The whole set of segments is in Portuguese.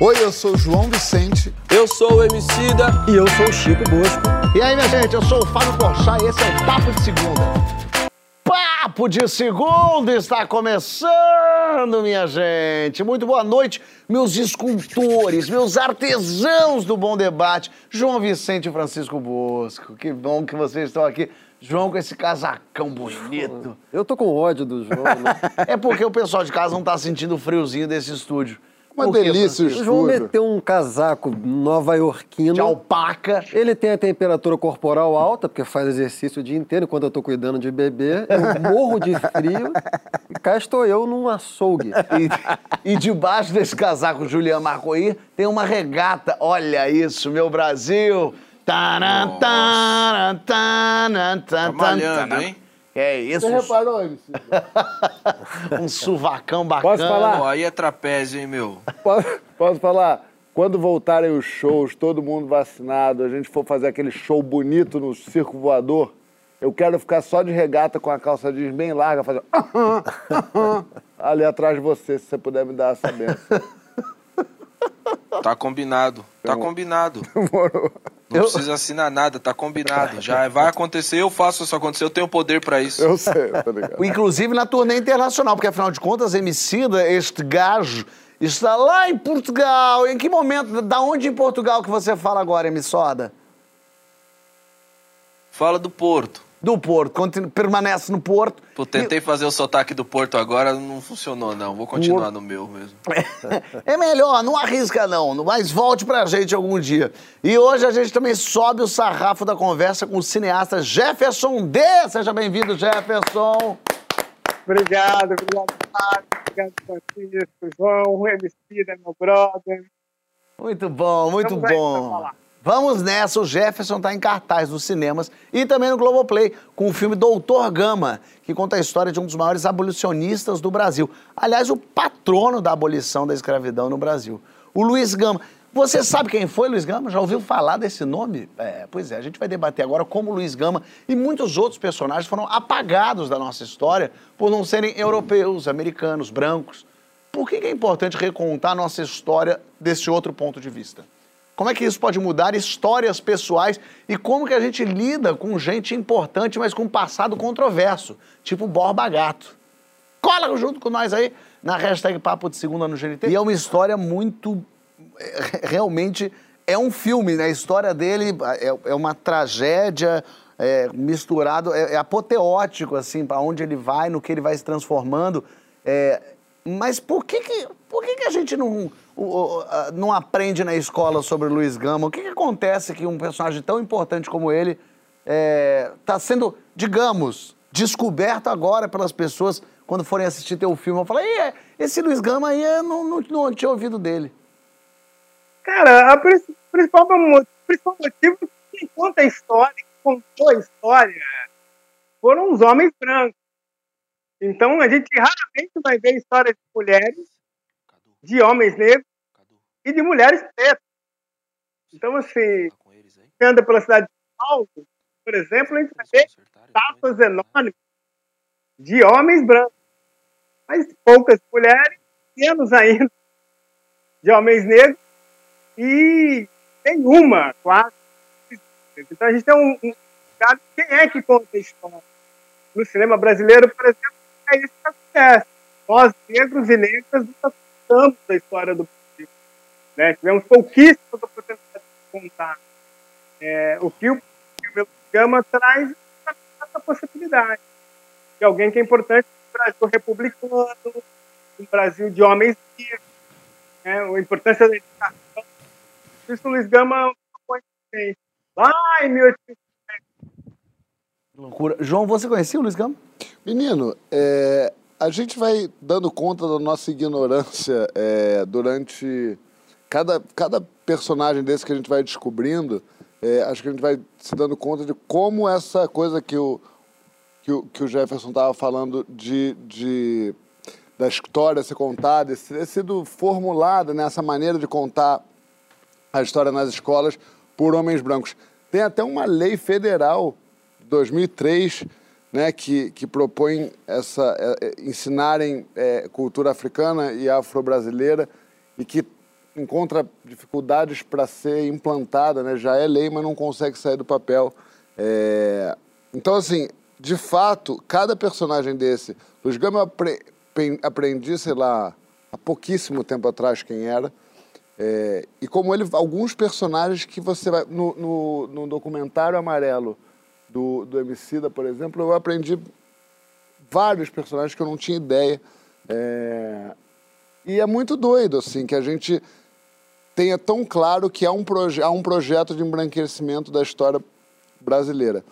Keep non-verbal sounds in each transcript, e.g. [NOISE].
Oi, eu sou o João Vicente. Eu sou o Emicida. E eu sou o Chico Bosco. E aí, minha gente, eu sou o Fábio Porchat e esse é o Papo de Segunda. Papo de Segunda está começando, minha gente. Muito boa noite, meus escultores, meus artesãos do Bom Debate. João Vicente e Francisco Bosco. Que bom que vocês estão aqui. João com esse casacão bonito. Eu tô com ódio do João, né? [LAUGHS] É porque o pessoal de casa não tá sentindo o friozinho desse estúdio. Uma Por quê, delícia o O João meteu um casaco nova-iorquino. De alpaca. Ele tem a temperatura corporal alta, porque faz exercício o dia inteiro, enquanto eu tô cuidando de bebê. Eu morro de frio. e cá estou eu num açougue. E, e debaixo desse casaco Julian Marcoí tem uma regata. Olha isso, meu Brasil! Taran, taran, taran, Tá taran, taran. Hein? É isso. Você reparou, MC? [LAUGHS] Um suvacão bacana. Posso falar? Pô, aí é trapézio, hein, meu? Posso, posso falar? Quando voltarem os shows, todo mundo vacinado, a gente for fazer aquele show bonito no circo voador, eu quero ficar só de regata com a calça jeans bem larga, fazer [LAUGHS] ali atrás de você, se você puder me dar essa benção. Tá combinado. Tá combinado. [LAUGHS] Não precisa assinar nada, tá combinado. Já vai acontecer, eu faço isso acontecer, eu tenho poder pra isso. Eu sei, tá ligado? Inclusive na turnê internacional, porque afinal de contas, Emicida, este gajo, está lá em Portugal. Em que momento, da onde em Portugal que você fala agora, Emissoda? Fala do Porto. Do Porto, continu- permanece no Porto. Pô, tentei fazer o sotaque do Porto agora, não funcionou, não. Vou continuar no meu mesmo. [LAUGHS] É melhor, não arrisca não, mas volte pra gente algum dia. E hoje a gente também sobe o sarrafo da conversa com o cineasta Jefferson D. Seja bem-vindo, Jefferson. Obrigado, obrigado, Fábio, obrigado, Francisco, João, o MC da meu brother. Muito bom, muito pra bom. Vamos nessa, o Jefferson está em cartaz nos cinemas e também no Globoplay, com o filme Doutor Gama, que conta a história de um dos maiores abolicionistas do Brasil. Aliás, o patrono da abolição da escravidão no Brasil, o Luiz Gama. Você sabe quem foi Luiz Gama? Já ouviu falar desse nome? É, pois é, a gente vai debater agora como Luiz Gama e muitos outros personagens foram apagados da nossa história por não serem europeus, americanos, brancos. Por que é importante recontar a nossa história desse outro ponto de vista? Como é que isso pode mudar histórias pessoais e como que a gente lida com gente importante, mas com um passado controverso, tipo Borba Gato? Cola junto com nós aí na hashtag Papo de Segunda no GNT. E é uma história muito. Realmente é um filme, né? A história dele é, é uma tragédia é, misturado, é, é apoteótico, assim, para onde ele vai, no que ele vai se transformando. É, mas por que que, por que, que a gente não, o- o- não aprende na escola sobre Luiz Gama? O que, que acontece que um personagem tão importante como ele está sendo, digamos, descoberto agora pelas pessoas quando forem assistir teu filme? Eu falo, "Ih, é, esse Luiz Gama aí eu não, não, não tinha ouvido dele. Cara, prin- principal, principal motivo que conta a história, que contou a história, foram os homens brancos. Então a gente raramente vai ver histórias de mulheres, de homens negros e de mulheres pretas. Então, assim, você anda pela cidade de São Paulo, por exemplo, a gente vai ver Acertaram? estátuas enormes de homens brancos, mas poucas mulheres, menos ainda de homens negros e nenhuma, quase. Então a gente tem um, um quem é que conta a história? No cinema brasileiro, por exemplo, é isso que acontece. Nós, negros e negras, nunca contamos a história do Brasil. Né? Tivemos pouquíssimas oportunidades de contar. É, o que o filme Gama traz essa, essa possibilidade de alguém que é importante no Brasil republicano, um Brasil de homens livres, né? a importância da educação. Isso o Luiz Gama também. Lá em 1800, Loucura. João, você conhecia o Luiz Gama? Menino, é, a gente vai dando conta da nossa ignorância é, durante cada, cada personagem desse que a gente vai descobrindo. é, acho que a gente vai se dando conta de como essa coisa que o, que o, que o Jefferson estava falando de, de da história ser contada, ter sido formulada nessa maneira de contar a história nas escolas por homens brancos. Tem até uma lei federal, 2003, né, que, que propõe essa, é, é, ensinarem é, cultura africana e afro-brasileira e que encontra dificuldades para ser implantada, né? Já é lei, mas não consegue sair do papel. É... Então, assim, de fato, cada personagem desse, Luiz Gama apre... aprendi, sei lá, há pouquíssimo tempo atrás quem era. É... E como ele, alguns personagens que você vai. No, no, no documentário amarelo do, do Emicida, por exemplo, eu aprendi vários personagens que eu não tinha ideia. É... E é muito doido, assim, que a gente tenha tão claro que há um, proje há um projeto de embranquecimento da história brasileira.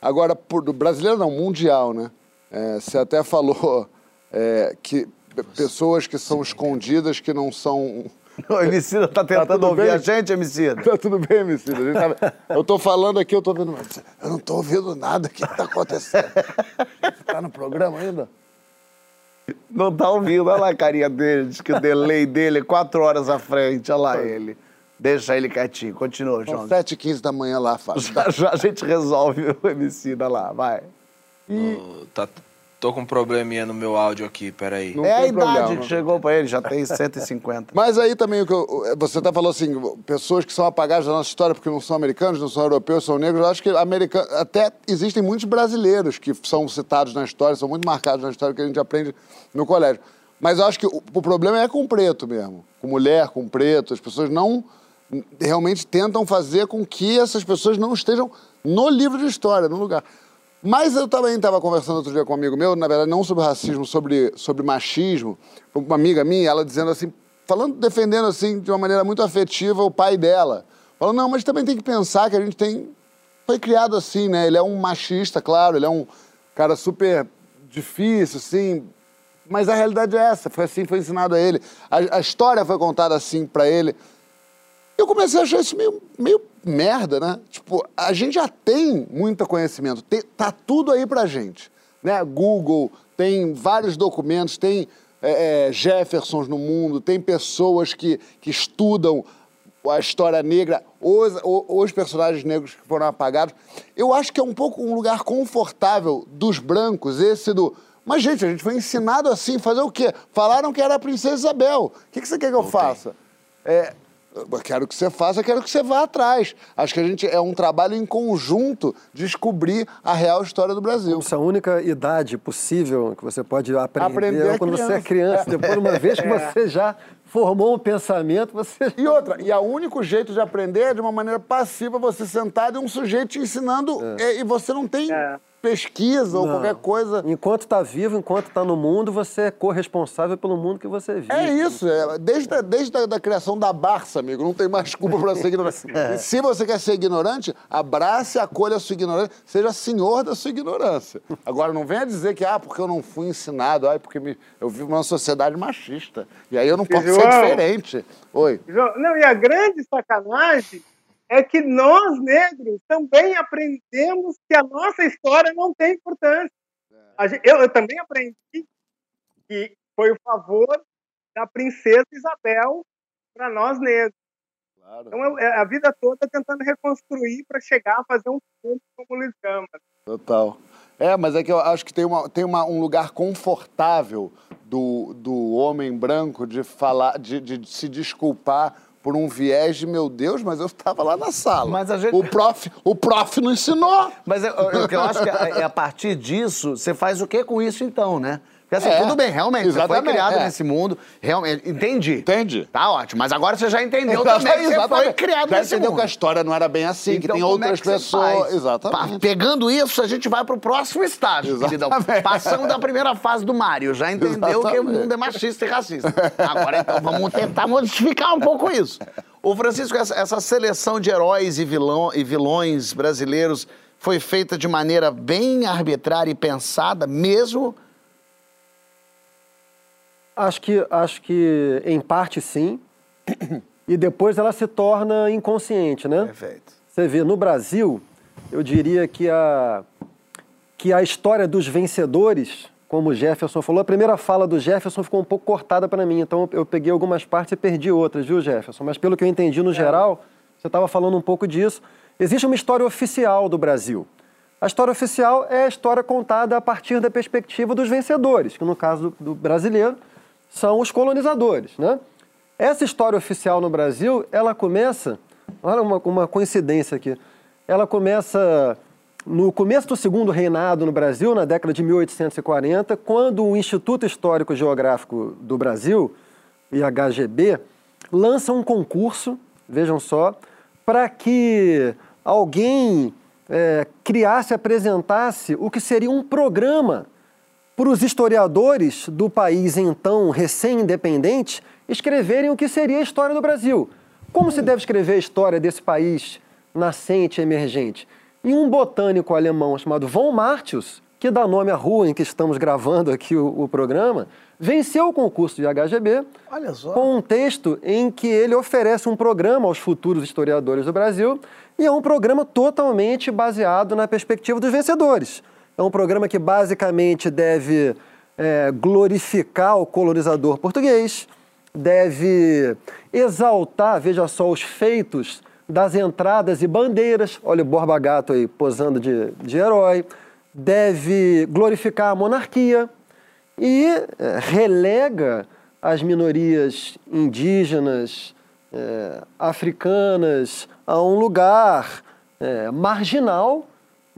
Agora, por, brasileira não, mundial, né? É, você até falou é, que pessoas que são escondidas, que não são [LAUGHS] o Emicida tá tentando tá ouvir bem? a gente, Emicida. [LAUGHS] Tá tudo bem, Emicida. Tá... Eu tô falando aqui, eu tô ouvindo... Eu não tô ouvindo nada. O que tá acontecendo? Tá no programa ainda? Não tá ouvindo. Olha lá a carinha dele. Diz que o delay dele é quatro horas à frente. Olha lá ele. Deixa ele quietinho. Continua, João. São sete e quinze da manhã lá, Fábio. [LAUGHS] Já, já a gente resolve o Emicida lá. Vai. E... Oh, tá, Tô com um probleminha no meu áudio aqui, peraí. Não é a idade problema. que chegou pra ele, já tem 150. Mas aí também, você até falou assim, pessoas que são apagadas da nossa história porque não são americanos, não são europeus, são negros, eu acho que americano, até existem muitos brasileiros que são citados na história, são muito marcados na história que a gente aprende no colégio. Mas eu acho que o, o problema é com preto mesmo, com mulher, com preto, as pessoas não realmente tentam fazer com que essas pessoas não estejam no livro de história, no lugar. Mas eu também estava conversando outro dia com um amigo meu, na verdade, não sobre racismo, sobre, sobre machismo. Uma amiga minha, ela dizendo assim, falando, defendendo assim, de uma maneira muito afetiva, o pai dela. Falando, não, mas também tem que pensar que a gente tem. Foi criado assim, né? Ele é um machista, claro, ele é um cara super difícil, assim. Mas a realidade é essa, foi assim, foi ensinado a ele. A, a história foi contada assim para ele. Eu comecei a achar isso meio, meio merda, né? Tipo, a gente já tem muito conhecimento, tem, tá tudo aí pra gente. Né? Google tem vários documentos, tem é, é, Jeffersons no mundo, tem pessoas que, que estudam a história negra, os, os personagens negros que foram apagados. Eu acho que é um pouco um lugar confortável dos brancos, esse do. Mas, gente, a gente foi ensinado assim, fazer o quê? Falaram que era a princesa Isabel. O que, que você quer que eu faça? É, quero que você faça, quero que você vá atrás. Acho que a gente é um trabalho em conjunto descobrir a real história do Brasil. Essa única idade possível que você pode aprender, aprender é quando criança. você é criança. [LAUGHS] Depois, uma vez que é. você já formou um pensamento, você. E outra, e o único jeito de aprender é de uma maneira passiva, você sentado e um sujeito te ensinando, é. e você não tem. É pesquisa ou qualquer coisa. Enquanto está vivo, enquanto está no mundo, você é corresponsável pelo mundo que você vive. É isso. É, desde, a, desde a da criação da Barça, amigo, não tem mais culpa para ser ignorante. [LAUGHS] é. Se você quer ser ignorante, abrace, acolha a sua ignorância, seja senhor da sua ignorância. Agora, não venha dizer que, ah, porque eu não fui ensinado, ah, porque me, eu vivo numa sociedade machista. E aí eu não posso João, ser diferente. Oi. João, não, e a grande sacanagem é que nós, negros, também aprendemos que a nossa história não tem importância. Eu, eu também aprendi que foi o favor da princesa Isabel para nós negros. Claro. Então, eu, é, a vida toda tentando reconstruir para chegar a fazer um filme como Luiz Gama. Total. É, mas é que eu acho que tem, uma, tem uma, um lugar confortável do, do homem branco de falar, de, de se desculpar por um viés de, meu Deus, mas eu estava lá na sala. A gente... o, prof, o prof não ensinou. Mas eu, eu, eu acho que é, é a partir disso, você faz o que com isso então, né? Porque assim, é, tudo bem, realmente, exatamente, você foi criado é. nesse mundo, realmente, entendi. Entendi. Tá ótimo, mas agora você já entendeu também que você foi criado já nesse entendeu que a história não era bem assim, então, que tem outras é que pessoas... Exatamente. Pegando isso, a gente vai pro próximo estágio, queridão. Passando da primeira fase do Mário, já entendeu exatamente. que o mundo é machista e racista. Agora, então, vamos tentar modificar um pouco isso. Ô, Francisco, essa, essa seleção de heróis e, vilão, e vilões brasileiros foi feita de maneira bem arbitrária e pensada, mesmo Acho que, acho que em parte sim. E depois ela se torna inconsciente, né? Perfeito. Você vê, no Brasil, eu diria que a, que a história dos vencedores, como o Jefferson falou, a primeira fala do Jefferson ficou um pouco cortada para mim, então eu peguei algumas partes e perdi outras, viu, Jefferson? Mas pelo que eu entendi no é. geral, você estava falando um pouco disso. Existe uma história oficial do Brasil. A história oficial é a história contada a partir da perspectiva dos vencedores, que no caso do, do brasileiro são os colonizadores, né? Essa história oficial no Brasil, ela começa, olha uma, uma coincidência aqui, ela começa no começo do segundo reinado no Brasil, na década de 1840, quando o Instituto Histórico Geográfico do Brasil, IHGB, lança um concurso, vejam só, para que alguém é, criasse, apresentasse o que seria um programa para os historiadores do país então recém-independente escreverem o que seria a história do Brasil. Como se deve escrever a história desse país nascente e emergente? E um botânico alemão chamado von Martius, que dá nome à rua em que estamos gravando aqui o, o programa, venceu o concurso de HGB com um texto em que ele oferece um programa aos futuros historiadores do Brasil e é um programa totalmente baseado na perspectiva dos vencedores. É um programa que basicamente deve é, glorificar o colonizador português, deve exaltar, veja só, os feitos das entradas e bandeiras, olha o Borba Gato aí posando de, de herói, deve glorificar a monarquia e é, relega as minorias indígenas, é, africanas, a um lugar é, marginal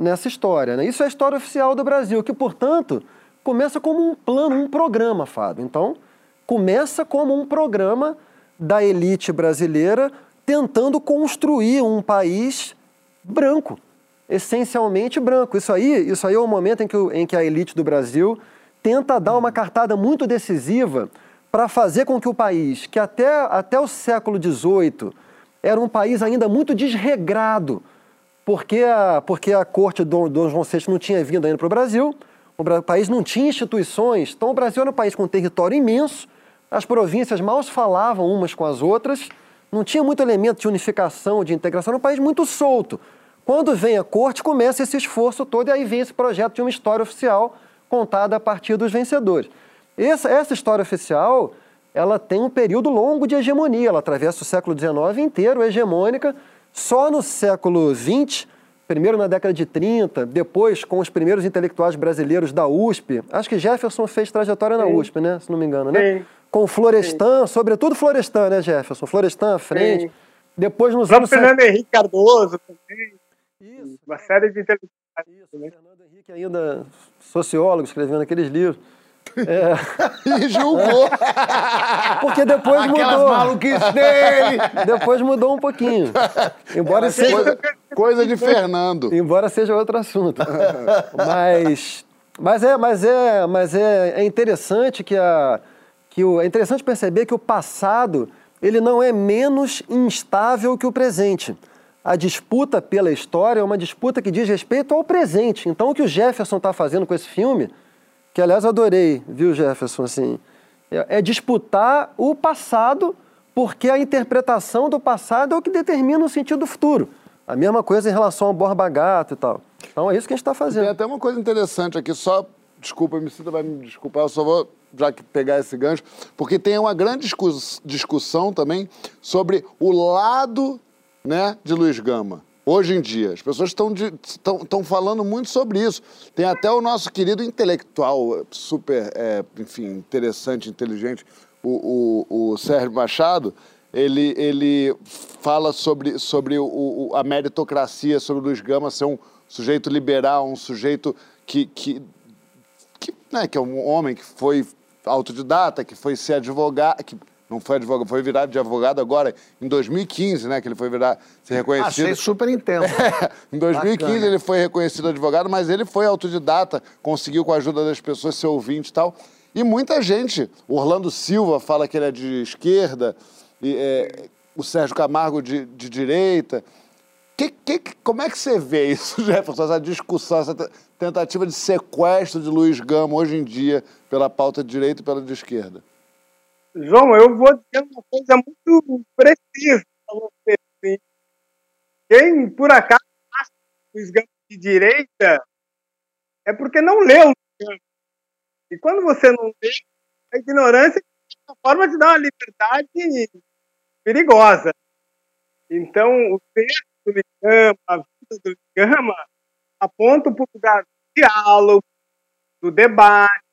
nessa história. Né? Isso é a história oficial do Brasil, que, portanto, começa como um plano, um programa, Fábio. Então, começa como um programa da elite brasileira tentando construir um país branco, essencialmente branco. Isso aí, isso aí é o momento em que, em que a elite do Brasil tenta dar uma cartada muito decisiva para fazer com que o país, que até, até o século XVIII era um país ainda muito desregrado, porque a, porque a corte do Dom João VI não tinha vindo ainda para o Brasil, o país não tinha instituições, então o Brasil era um país com um território imenso, as províncias mal se falavam umas com as outras, não tinha muito elemento de unificação, de integração, era um país muito solto. Quando vem a corte, começa esse esforço todo e aí vem esse projeto de uma história oficial contada a partir dos vencedores. Essa, essa história oficial, ela tem um período longo de hegemonia, ela atravessa o século XIX inteiro, hegemônica, só no século XX, primeiro na década de 30, depois com os primeiros intelectuais brasileiros da USP, acho que Jefferson fez trajetória na Sim. USP, né? Se não me engano, né? Sim. Com Florestan, Sim. sobretudo Florestan, né, Jefferson? Florestan à frente. Sim. Depois nos anos... Fernando Henrique Cardoso também. Isso. Uma série de intelectuais. Isso, Fernando Henrique ainda sociólogo, escrevendo aqueles livros. É. [LAUGHS] e julgou. Porque depois Aquelas mudou. maluquices dele. Depois mudou um pouquinho. Embora seja... Coisa, coisa de Fernando. Embora seja outro assunto. Mas, mas, é, mas, é, mas é, é interessante que a. Que o, é interessante perceber que o passado ele não é menos instável que o presente. A disputa pela história é uma disputa que diz respeito ao presente. Então, o que o Jefferson está fazendo com esse filme que aliás adorei, viu, Jefferson, assim, é, é disputar o passado, porque a interpretação do passado é o que determina o sentido do futuro. A mesma coisa em relação ao Borba Gato e tal. Então é isso que a gente está fazendo. Tem até uma coisa interessante aqui, só, desculpa, me sinta vai me desculpar, eu só vou já que pegar esse gancho, porque tem uma grande discussão também sobre o lado né, de Luiz Gama hoje em dia. As pessoas estão falando muito sobre isso. Tem até o nosso querido intelectual, super, é, enfim, interessante, inteligente, o, o, o Sérgio Machado, ele, ele fala sobre, sobre o, o, a meritocracia, sobre o Luiz Gama ser um sujeito liberal, um sujeito que, que, que, né, que é um homem que foi autodidata, que foi ser advogado, que não foi advogado, foi virado de advogado agora em 2015, né? Que ele foi virar, ser reconhecido. Achei super intenso. [LAUGHS] É, em 2015 Bacana. ele foi reconhecido advogado, mas ele foi autodidata, conseguiu com a ajuda das pessoas ser ouvinte e tal. E muita gente, Orlando Silva fala que ele é de esquerda, e, é, o Sérgio Camargo de, de direita. Que, que, como é que você vê isso, [LAUGHS] Jefferson, essa discussão, essa tentativa de sequestro de Luiz Gama hoje em dia pela pauta de direita e pela de esquerda? João, eu vou dizer uma coisa muito precisa para você. Assim. Quem, por acaso, acha o esgama de direita é porque não leu. E quando você não lê, a ignorância é uma forma de dar uma liberdade perigosa. Então, o texto do Ligama, a vida do Ligama, aponta para o lugar do diálogo, do debate,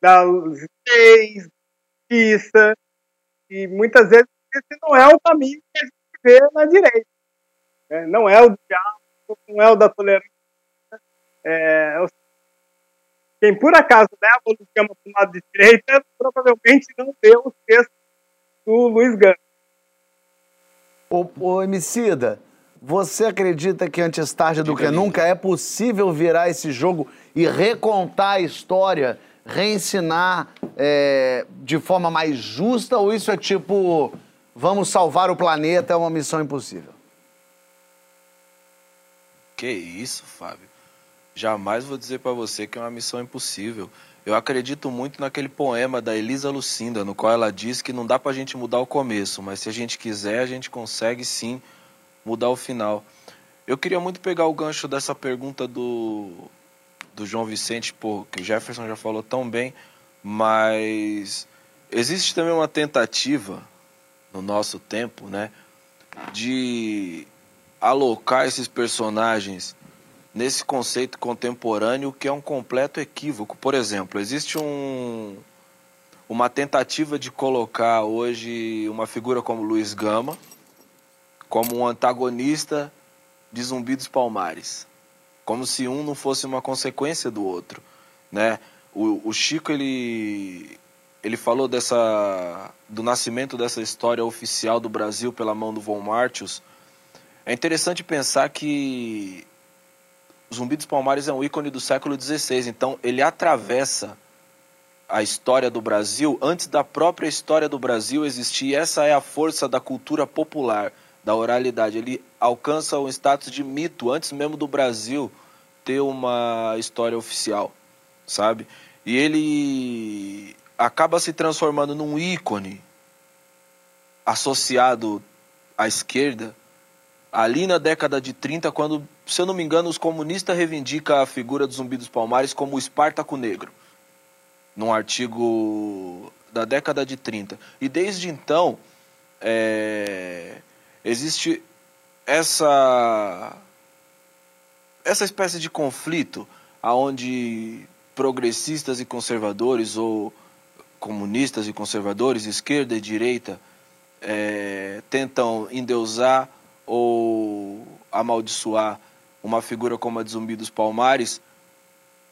das leis, justiça E muitas vezes esse não é o caminho que a gente vê na direita. Né? Não é o do diálogo, não é o da tolerância. É, quem por acaso leva o Luiz Gama para o lado de direita, provavelmente não vê os textos do Luiz Gama. Ô, ô Emicida, você acredita que antes tarde do que nunca é possível virar esse jogo e recontar a história, reensinar é, de forma mais justa? Ou isso é tipo, vamos salvar o planeta, é uma missão impossível? Que isso, Fábio. Jamais vou dizer para você que é uma missão impossível. Eu acredito muito naquele poema da Elisa Lucinda, no qual ela diz que não dá para a gente mudar o começo, mas se a gente quiser, a gente consegue sim mudar o final. Eu queria muito pegar o gancho dessa pergunta do, do João Vicente, pô, que o Jefferson já falou tão bem, mas existe também uma tentativa no nosso tempo, né, de alocar esses personagens nesse conceito contemporâneo que é um completo equívoco. Por exemplo, existe um, uma tentativa de colocar hoje uma figura como Luiz Gama como um antagonista de Zumbi dos Palmares, como se um não fosse uma consequência do outro, né? O, o Chico ele ele falou dessa do nascimento dessa história oficial do Brasil pela mão do Von Martius. É interessante pensar que Zumbi dos Palmares é um ícone do século XVI, então ele atravessa a história do Brasil antes da própria história do Brasil existir. Essa é a força da cultura popular, da oralidade. Ele alcança o status de mito antes mesmo do Brasil ter uma história oficial, sabe? E ele acaba se transformando num ícone associado à esquerda ali na década de 30, quando, se eu não me engano, os comunistas reivindicam a figura do Zumbi dos Palmares como o Espartaco Negro, num artigo da década de 30. E desde então, é, existe essa, essa espécie de conflito aonde progressistas e conservadores, ou comunistas e conservadores, esquerda e direita, é, tentam endeusar ou amaldiçoar uma figura como a de Zumbi dos Palmares,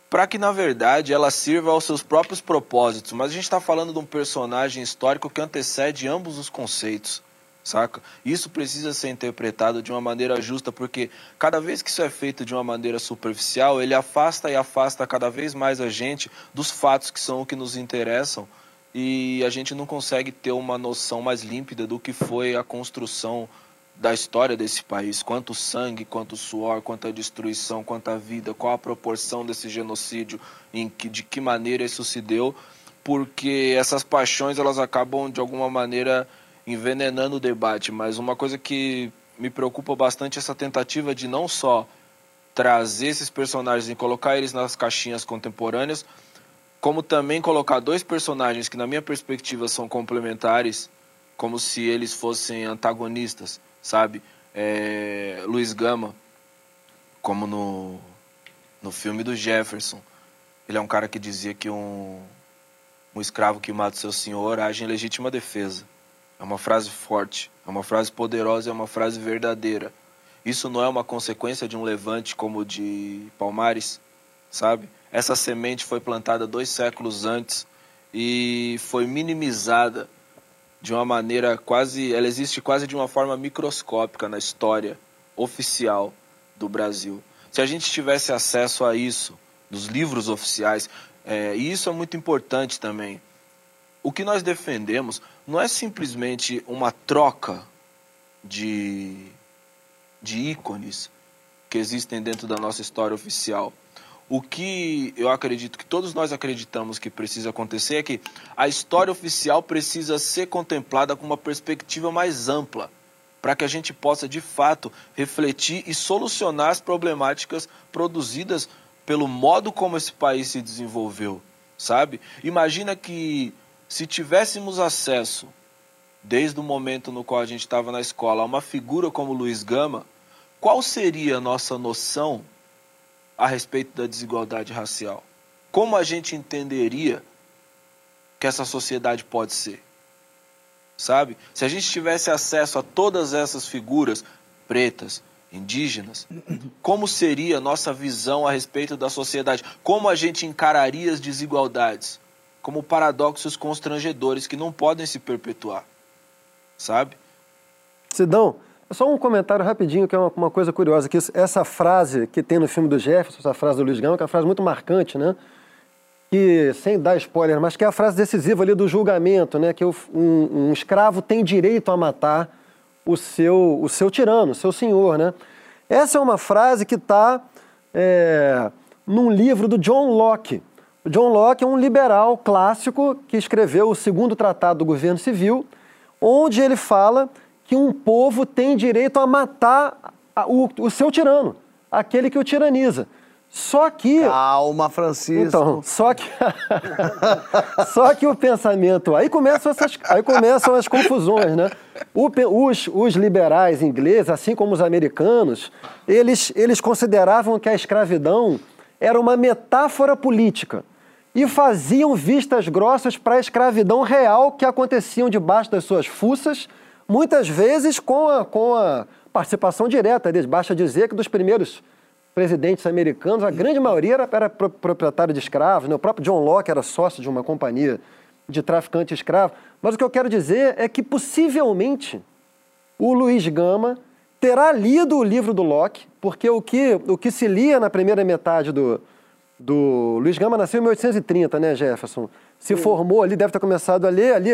para que na verdade ela sirva aos seus próprios propósitos. Mas a gente está falando de um personagem histórico que antecede ambos os conceitos, saca? Isso precisa ser interpretado de uma maneira justa, porque cada vez que isso é feito de uma maneira superficial, ele afasta e afasta cada vez mais a gente dos fatos que são o que nos interessam e a gente não consegue ter uma noção mais límpida do que foi a construção da história desse país, quanto sangue, quanto suor, quanta destruição, quanta vida, qual a proporção desse genocídio, em que, de que maneira isso se deu, porque essas paixões elas acabam de alguma maneira envenenando o debate. Mas uma coisa que me preocupa bastante é essa tentativa de não só trazer esses personagens e colocar eles nas caixinhas contemporâneas, como também colocar dois personagens que na minha perspectiva são complementares, como se eles fossem antagonistas sabe? É, Luiz Gama, como no, no filme do Jefferson, ele é um cara que dizia que um, um escravo que mata seu senhor age em legítima defesa. É uma frase forte, é uma frase poderosa, é uma frase verdadeira. Isso não é uma consequência de um levante como o de Palmares, sabe? Essa semente foi plantada dois séculos antes e foi minimizada de uma maneira quase, ela existe quase de uma forma microscópica na história oficial do Brasil. Se a gente tivesse acesso a isso, dos livros oficiais, é, e isso é muito importante também. O que nós defendemos não é simplesmente uma troca de, de ícones que existem dentro da nossa história oficial. O que eu acredito que todos nós acreditamos que precisa acontecer é que a história oficial precisa ser contemplada com uma perspectiva mais ampla, para que a gente possa de fato refletir e solucionar as problemáticas produzidas pelo modo como esse país se desenvolveu, sabe? Imagina que se tivéssemos acesso desde o momento no qual a gente estava na escola a uma figura como Luiz Gama, qual seria a nossa noção a respeito da desigualdade racial? Como a gente entenderia que essa sociedade pode ser? sabe? Se a gente tivesse acesso a todas essas figuras pretas, indígenas, como seria a nossa visão a respeito da sociedade? Como a gente encararia as desigualdades? Como paradoxos constrangedores que não podem se perpetuar, sabe? Sidão, só um comentário rapidinho, que é uma, uma coisa curiosa, que essa frase que tem no filme do Jefferson, essa frase do Luiz Gama, que é uma frase muito marcante, né? Que, sem dar spoiler, mas que é a frase decisiva ali do julgamento, né? Que um, um escravo tem direito a matar o seu, o seu tirano, o seu senhor, né? Essa é uma frase que está num livro do John Locke. John Locke é um liberal clássico que escreveu o segundo tratado do governo civil, onde ele fala que um povo tem direito a matar o, o seu tirano, aquele que o tiraniza. Só que. Calma, Francisco. Então, só que [LAUGHS] só que o pensamento aí começam essas aí começam as confusões, né? O os, os liberais ingleses, assim como os americanos, eles eles consideravam que a escravidão era uma metáfora política e faziam vistas grossas para a escravidão real que aconteciam debaixo das suas fuças, muitas vezes com a, com a participação direta deles. Basta dizer que dos primeiros presidentes americanos, a grande maioria era, era pro- proprietário de escravos, né? o próprio John Locke era sócio de uma companhia de traficante escravo. Mas o que eu quero dizer é que possivelmente o Luiz Gama terá lido o livro do Locke, porque o que, o que se lia na primeira metade do, do... Luiz Gama nasceu em 1830, né, Jefferson? Se formou ali, deve ter começado a ler ali,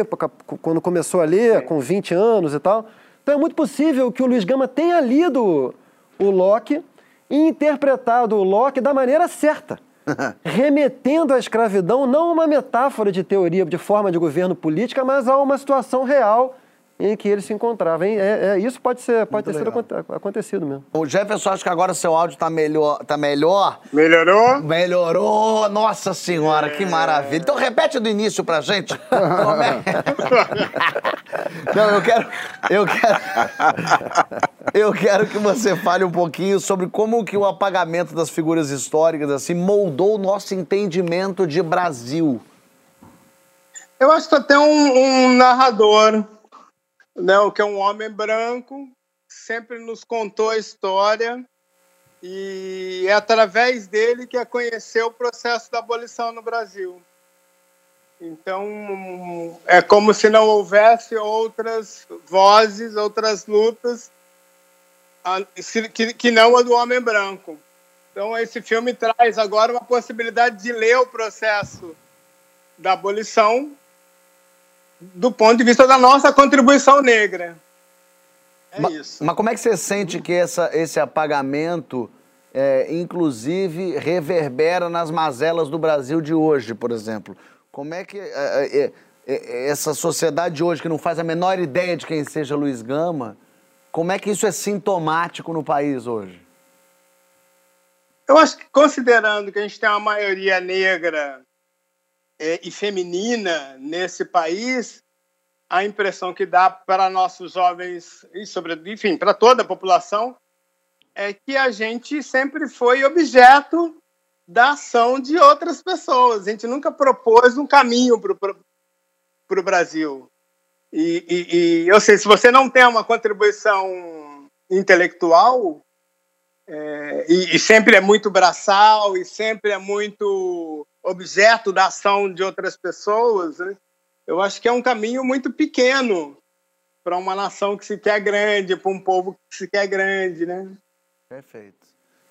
quando começou a ler, com 20 anos e tal. Então é muito possível que o Luiz Gama tenha lido o Locke e interpretado o Locke da maneira certa. [LAUGHS] remetendo à escravidão não uma metáfora de teoria de forma de governo política, mas a uma situação real em que ele se encontrava. hein? É, é, isso pode, ser, pode ter sido aconte- acontecido mesmo. O Jefferson, acho que agora seu áudio tá melhor. Tá melhor. Melhorou? Melhorou! Nossa senhora, que maravilha. Então repete do início pra gente. Como [LAUGHS] é? Não, eu quero. Eu quero. Eu quero que você fale um pouquinho sobre como que o apagamento das figuras históricas assim moldou o nosso entendimento de Brasil. Eu acho que até um, um narrador, né, o que é um homem branco, sempre nos contou a história e é através dele que é conhecer o processo da abolição no Brasil. Então, é como se não houvesse outras vozes, outras lutas que, que não a do homem branco. Então, esse filme traz agora uma possibilidade de ler o processo da abolição do ponto de vista da nossa contribuição negra. É Ma- isso. Mas como é que você sente que essa, esse apagamento, é, inclusive, reverbera nas mazelas do Brasil de hoje, por exemplo? Como é que é, é, é, essa sociedade de hoje, que não faz a menor ideia de quem seja Luiz Gama, como é que isso é sintomático no país hoje? Eu acho que, considerando que a gente tem uma maioria negra eh, e feminina nesse país, a impressão que dá para nossos jovens, e sobre, enfim, para toda a população, é que a gente sempre foi objeto da ação de outras pessoas. A gente nunca propôs um caminho para o Brasil. E, e, e eu sei, se você não tem uma contribuição intelectual, é, e, e sempre é muito braçal e sempre é muito objeto da ação de outras pessoas, né? eu acho que é um caminho muito pequeno para uma nação que se quer grande, para um povo que se quer grande, né? Perfeito.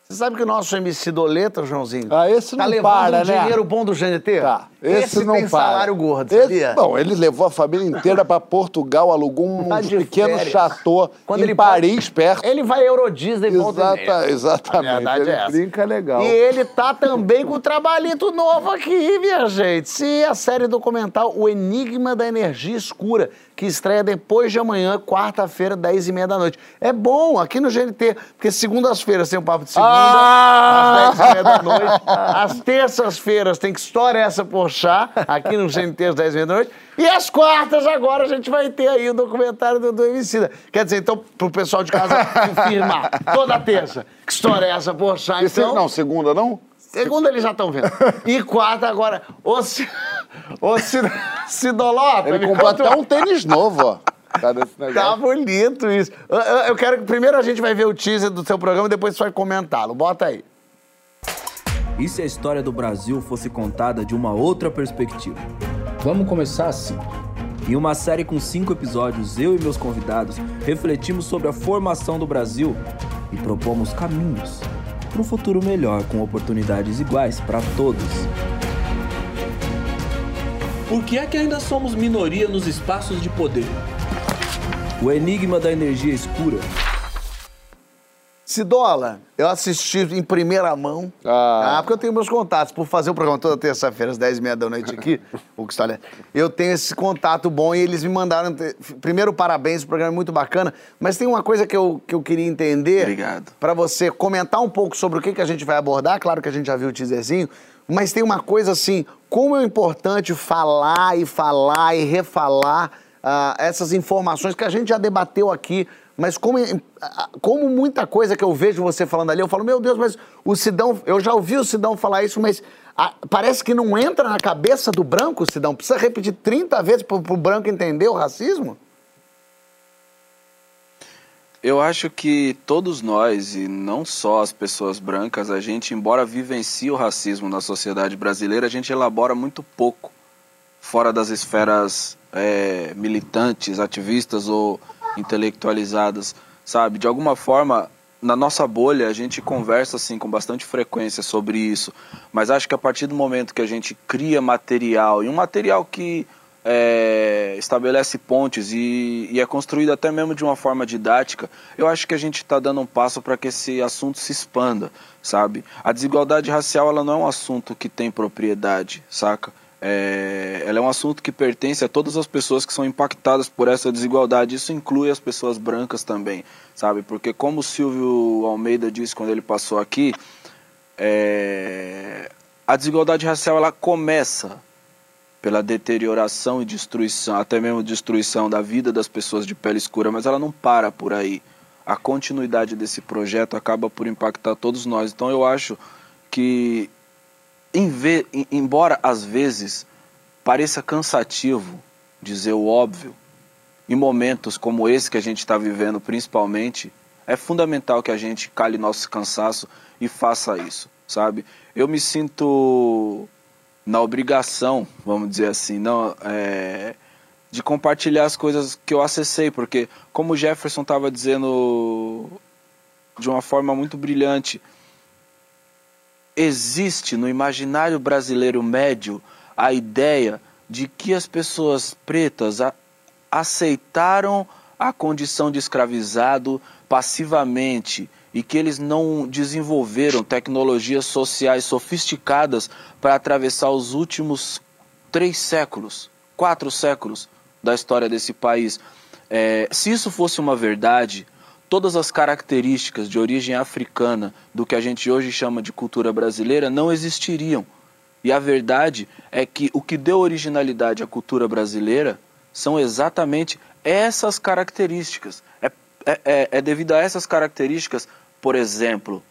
Você sabe que o nosso MC Doleta, Joãozinho, Ah, esse tá não levando para, um né? dinheiro bom do GNT? Tá. Esse, não tem para. salário gordo, Esse- sabia? Não, ele levou a família inteira pra Portugal, alugou um Tá pequeno férias. chateau Quando em ele Paris, perto. Ele vai Euro Disney e volta. Exata, exatamente. A verdade ele é essa. brinca legal. E ele tá também com um trabalhito novo aqui, minha gente. Se a série documental O Enigma da Energia Escura, que estreia depois de amanhã, quarta-feira, 10 e meia da noite. É bom aqui no GNT, porque segundas-feiras tem um papo de segunda, Ah! Às 10 e meia da noite. Às terças-feiras tem que história essa por chá, aqui no GNT às 10 e meia da noite. E às quartas agora a gente vai ter aí o documentário do, do Emicida. Quer dizer, então, pro pessoal de casa confirmar, toda terça, que história é essa por chá, E se- então... não, segunda não? Segunda eles já estão vendo. E quarta agora, Ci- Cidolota, Ele comprou até um tênis novo, ó. Cadê esse negócio? Tá bonito isso. Eu, eu- eu quero que primeiro a gente vai ver o teaser do seu programa e depois você vai comentá-lo. Bota aí. E se a história do Brasil fosse contada de uma outra perspectiva? Vamos começar assim. Em uma série com cinco episódios, eu e meus convidados refletimos sobre a formação do Brasil e propomos caminhos para um futuro melhor com oportunidades iguais para todos. Por que é que ainda somos minoria nos espaços de poder? O enigma da energia escura Cidola, eu assisti em primeira mão. Ah. Ah, porque eu tenho meus contatos. Por fazer o programa toda terça-feira, às 10h30 da noite aqui, o que está ali, eu tenho esse contato bom e eles me mandaram. Primeiro, parabéns, o programa é muito bacana. Mas tem uma coisa que eu, que eu queria entender. Obrigado. Para você comentar um pouco sobre o que, que a gente vai abordar. Claro que a gente já viu o teaserzinho. Mas tem uma coisa assim: como é importante falar e falar e refalar ah, essas informações que a gente já debateu aqui. Mas como, como muita coisa que eu vejo você falando ali, eu falo, meu Deus, mas o Sidão, eu já ouvi o Sidão falar isso, mas parece que não entra na cabeça do branco, Sidão. Precisa repetir 30 vezes para o branco entender o racismo? Eu acho que todos nós, e não só as pessoas brancas, a gente, embora vivencie o racismo na sociedade brasileira, a gente elabora muito pouco fora das esferas é, militantes, ativistas ou intelectualizadas, sabe? De alguma forma, na nossa bolha, a gente conversa assim com bastante frequência sobre isso, mas acho que a partir do momento que a gente cria material, e um material que é, estabelece pontes e, e é construído até mesmo de uma forma didática, eu acho que a gente está dando um passo para que esse assunto se expanda, sabe? A desigualdade racial ela não é um assunto que tem propriedade, saca? É, ela é um assunto que pertence a todas as pessoas que são impactadas por essa desigualdade. Isso inclui as pessoas brancas também, sabe? Porque como o Silvio Almeida disse quando ele passou aqui, é, a desigualdade racial ela começa pela deterioração e destruição, até mesmo destruição da vida das pessoas de pele escura, mas ela não para por aí. A continuidade desse projeto acaba por impactar todos nós. Então eu acho que, em ve- em- embora às vezes pareça cansativo dizer o óbvio, em momentos como esse que a gente está vivendo, principalmente, é fundamental que a gente cale nosso cansaço e faça isso, sabe? Eu me sinto na obrigação, vamos dizer assim, não, é, de compartilhar as coisas que eu acessei, porque como o Jefferson estava dizendo de uma forma muito brilhante, existe no imaginário brasileiro médio a ideia de que as pessoas pretas a- aceitaram a condição de escravizado passivamente e que eles não desenvolveram tecnologias sociais sofisticadas para atravessar os últimos três séculos, quatro séculos da história desse país. É, se isso fosse uma verdade, todas as características de origem africana do que a gente hoje chama de cultura brasileira não existiriam. E a verdade é que o que deu originalidade à cultura brasileira são exatamente essas características. É, é, é, é devido a essas características, por exemplo,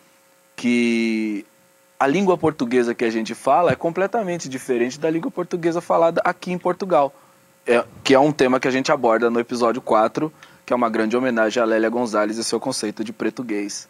que a língua portuguesa que a gente fala é completamente diferente da língua portuguesa falada aqui em Portugal. É, que é um tema que a gente aborda no episódio 4, que é uma grande homenagem a Lélia Gonzalez e seu conceito de português.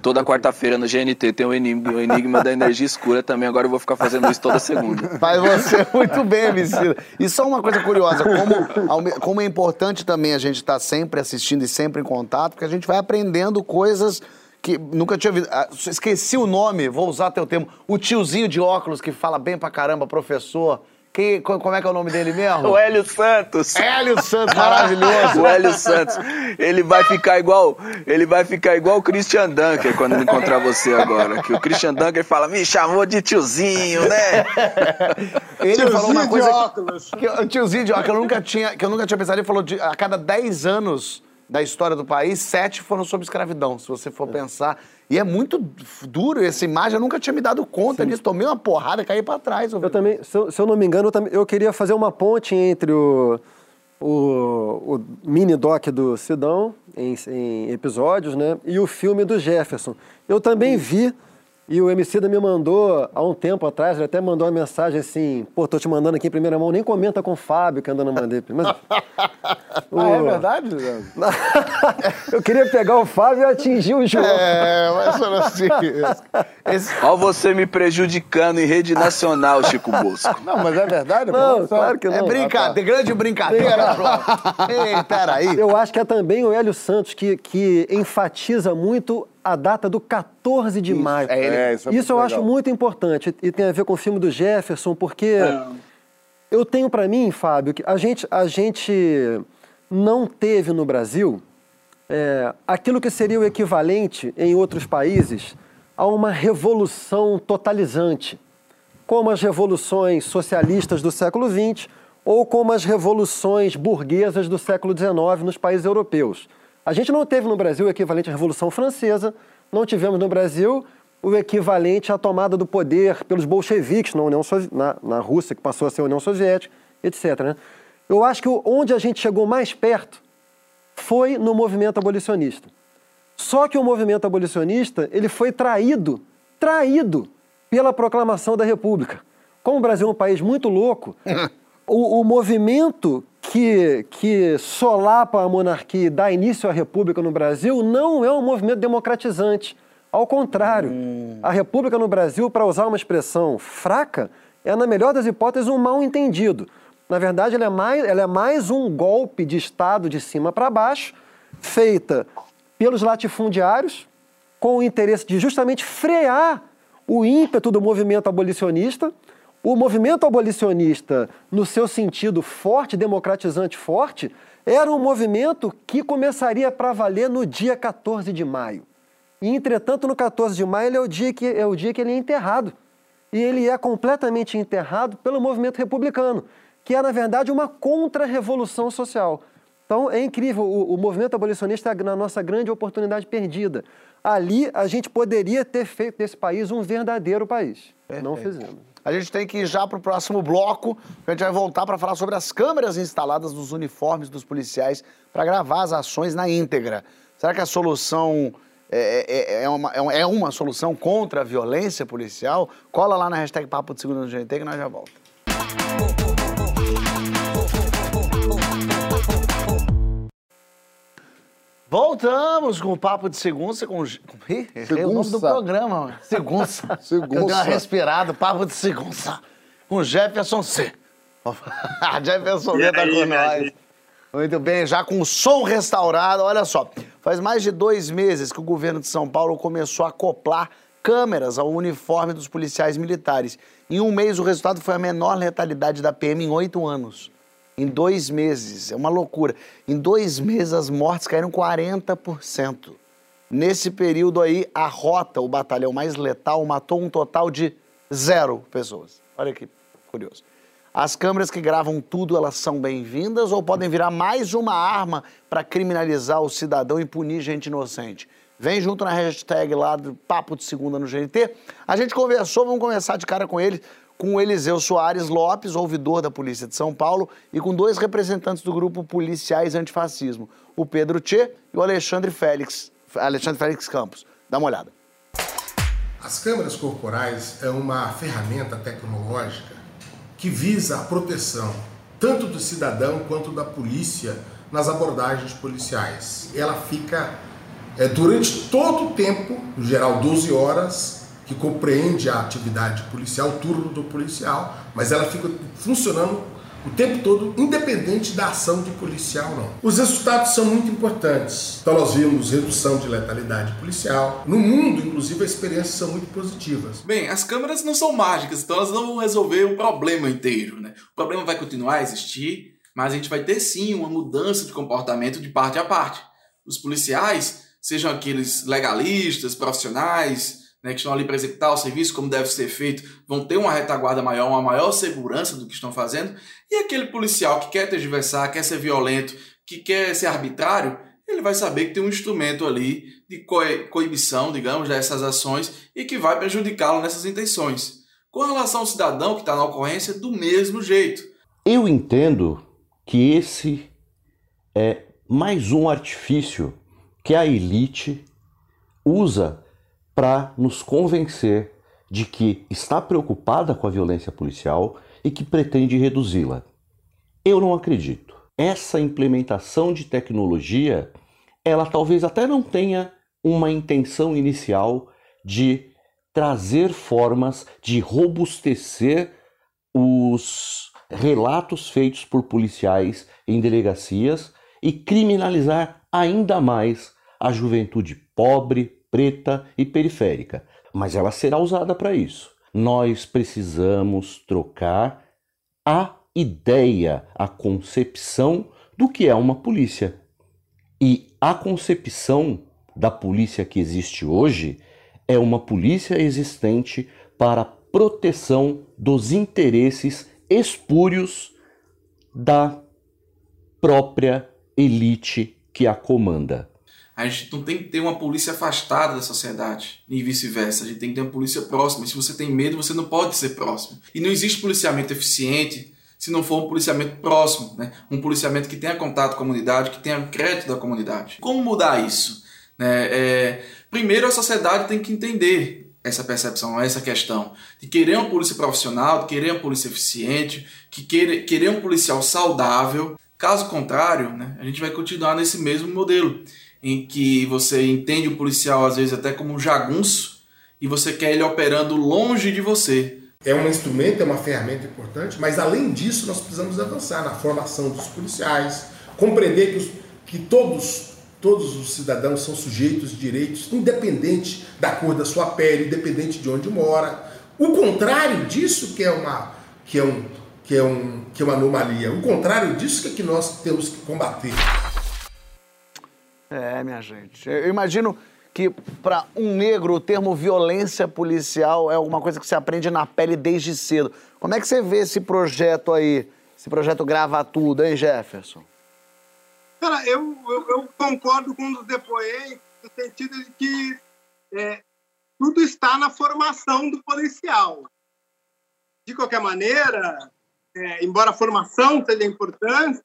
Toda quarta-feira no GNT tem o enigma, o enigma da energia escura também. Agora eu vou ficar fazendo isso toda segunda. Faz você [LAUGHS] muito bem, Emicida. E só uma coisa curiosa, como, como é importante também a gente estar sempre assistindo e sempre em contato, porque a gente vai aprendendo coisas que nunca tinha ouvido. Ah, Esqueci o nome, vou usar teu termo. O tiozinho de óculos que fala bem pra caramba, professor. Que, co- como é que é o nome dele mesmo? [LAUGHS] O Hélio Santos. Hélio Santos, maravilhoso. [LAUGHS] O Hélio Santos, ele vai ficar igual, ele vai ficar igual o Christian Dunker quando ele encontrar você agora. Que o Christian Dunker fala, me chamou de tiozinho, né? [LAUGHS] Ele falou uma de coisa. óculos. Que, o tiozinho de óculos, que eu nunca tinha, que eu nunca tinha pensado. Ele falou de a cada 10 anos da história do país, sete foram sobre escravidão, se você for pensar. E é muito duro essa imagem, eu nunca tinha me dado conta disso. Tomei uma porrada e caí pra trás. Eu também, se eu, se eu não me engano, eu, também- eu queria fazer uma ponte entre o, o, o mini doc do Sidão, em, em episódios, né? E o filme do Jefferson. Eu também vi E o Emicida me mandou, há um tempo atrás, ele até mandou uma mensagem assim, pô, tô te mandando aqui em primeira mão, nem comenta com o Fábio que anda no mandei. Mas, [LAUGHS] Ah, é verdade, [LAUGHS] Leandro? eu queria pegar o Fábio e atingir o João. É, mas falou assim. Esse, Ó você me prejudicando em rede nacional, Chico Bosco. Não, mas é verdade? Não, Pô, claro que não. é brincadeira, grande brincadeira. Ei, peraí. Eu acho que é também o Hélio Santos que, que enfatiza muito a data do 14 de maio. é ele. É, isso é muito eu legal. acho muito importante e tem a ver com o filme do Jefferson, porque eu tenho pra mim, Fábio, que a gente, a gente não teve no Brasil é, aquilo que seria o equivalente em outros países a uma revolução totalizante, como as revoluções socialistas do século XX ou como as revoluções burguesas do século XIX nos países europeus. A gente não teve no Brasil o equivalente à Revolução Francesa, não tivemos no Brasil o equivalente à tomada do poder pelos bolcheviques na, União Sovi- na, na Rússia, que passou a ser a União Soviética, etc. né? Eu acho que onde a gente chegou mais perto foi no movimento abolicionista. Só que o movimento abolicionista ele foi traído, traído pela proclamação da República. Como o Brasil é um país muito louco, [LAUGHS] o, o movimento que, que solapa a monarquia e dá início à República no Brasil não é um movimento democratizante. Ao contrário, a República no Brasil, para usar uma expressão fraca, é, na melhor das hipóteses, um mal entendido. Na verdade, ela é mais, ela é mais um golpe de Estado de cima para baixo, feita pelos latifundiários, com o interesse de justamente frear o ímpeto do movimento abolicionista. O movimento abolicionista, no seu sentido forte, democratizante forte, era um movimento que começaria para valer no dia 14 de maio. E, entretanto, no 14 de maio ele é o dia que, é o dia que ele é enterrado. E ele é completamente enterrado pelo movimento republicano, que é, na verdade, uma contra-revolução social. Então, é incrível, o, o movimento abolicionista é a nossa grande oportunidade perdida. Ali, a gente poderia ter feito desse país um verdadeiro país. Não fizemos. A gente tem que ir já para o próximo bloco. A gente vai voltar para falar sobre as câmeras instaladas nos uniformes dos policiais para gravar as ações na íntegra. Será que a solução é, é- é uma, é uma- é uma solução contra a violência policial? Cola lá na hashtag Papo de Segunda no GNT que nós já volta. Voltamos com o Papo de Segunda com... O nome do Segunça. programa. mano. Segunda. Segunça. [LAUGHS] Eu dei uma respirada, Papo de Segunda. Com Jefferson C. [LAUGHS] Jefferson C tá com nós. Muito bem, já com o som restaurado. Olha só, faz mais de dois meses que o governo de São Paulo começou a acoplar câmeras ao uniforme dos policiais militares. Em um mês, o resultado foi a menor letalidade da PM em oito anos. Em dois meses, é uma loucura. Em dois meses, as mortes caíram 40%. Nesse período aí, a Rota, o batalhão mais letal, matou um total de zero pessoas. Olha que curioso. As câmeras que gravam tudo, elas são bem-vindas ou podem virar mais uma arma para criminalizar o cidadão e punir gente inocente? Vem junto na hashtag lá do Papo de Segunda no GNT. A gente conversou, vamos conversar de cara com ele, com Eliseu Soares Lopes, ouvidor da Polícia de São Paulo, e com dois representantes do grupo Policiais Antifascismo, o Pedro Tchê e o Alexandre Félix, Alexandre Félix Campos. Dá uma olhada. As câmeras corporais é uma ferramenta tecnológica que visa a proteção tanto do cidadão quanto da polícia nas abordagens policiais. Ela fica é, durante todo o tempo, no geral 12 horas, que compreende a atividade policial, o turno do policial, mas ela fica funcionando o tempo todo, independente da ação de policial não. Os resultados são muito importantes. Então nós vimos redução de letalidade policial. No mundo, inclusive, as experiências são muito positivas. Bem, as câmeras não são mágicas, então elas não vão resolver o problema inteiro, né? O problema vai continuar a existir, mas a gente vai ter sim uma mudança de comportamento de parte a parte. Os policiais, sejam aqueles legalistas, profissionais, né, que estão ali para executar o serviço como deve ser feito, vão ter uma retaguarda maior, uma maior segurança do que estão fazendo. E aquele policial que quer tergiversar, quer ser violento, que quer ser arbitrário, ele vai saber que tem um instrumento ali de coi- coibição, digamos, dessas ações e que vai prejudicá-lo nessas intenções. Com relação ao cidadão que está na ocorrência, do mesmo jeito. Eu entendo que esse é mais um artifício que a elite usa para nos convencer de que está preocupada com a violência policial e que pretende reduzi-la. Eu não acredito. Essa implementação de tecnologia, ela talvez até não tenha uma intenção inicial de trazer formas de robustecer os relatos feitos por policiais em delegacias e criminalizar ainda mais a juventude pobre, preta e periférica. Mas ela será usada para isso. Nós precisamos trocar a ideia, a concepção do que é uma polícia. E a concepção da polícia que existe hoje é uma polícia existente para proteção dos interesses espúrios da própria elite que a comanda. A gente não tem que ter uma polícia afastada da sociedade e vice-versa. A gente tem que ter uma polícia próxima. E se você tem medo, você não pode ser próximo. E não existe policiamento eficiente se não for um policiamento próximo, né? um policiamento que tenha contato com a comunidade, que tenha crédito da comunidade. Como mudar isso? Né? É, primeiro, a sociedade tem que entender essa percepção, essa questão de querer uma polícia profissional, de querer uma polícia eficiente, que querer, querer um policial saudável. Caso contrário, né, a gente vai continuar nesse mesmo modelo, em que você entende o policial às vezes até como um jagunço e você quer ele operando longe de você, é um instrumento, é uma ferramenta importante, mas além disso nós precisamos avançar na formação dos policiais, compreender que, os, que todos, todos os cidadãos são sujeitos de direitos, independente da cor da sua pele, independente de onde mora. O contrário disso que é uma, que é um, que é um, que é uma anomalia. O contrário disso que, é que nós temos que combater. É, minha gente. Eu imagino que para um negro o termo violência policial é alguma coisa que se aprende na pele desde cedo. Como é que você vê esse projeto aí, esse projeto Grava Tudo, hein, Jefferson? Cara, eu, eu, eu concordo com os depoentes no sentido de que é, tudo está na formação do policial. De qualquer maneira, é, embora a formação seja importante,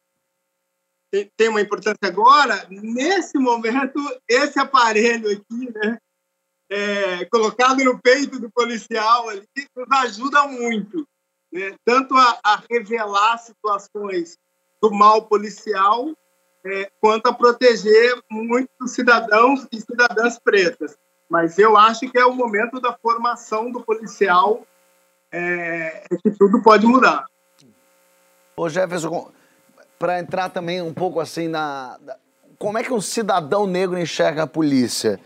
tem uma importância agora, nesse momento, esse aparelho aqui, né, é, colocado no peito do policial ali, nos ajuda muito, né, tanto a, a, revelar situações do mal policial, é, quanto a proteger muitos cidadãos e cidadãs pretas. Mas eu acho que é o momento da formação do policial é, é que tudo pode mudar. Ô Jefferson, para entrar também um pouco assim na. Como é que um cidadão negro enxerga a polícia?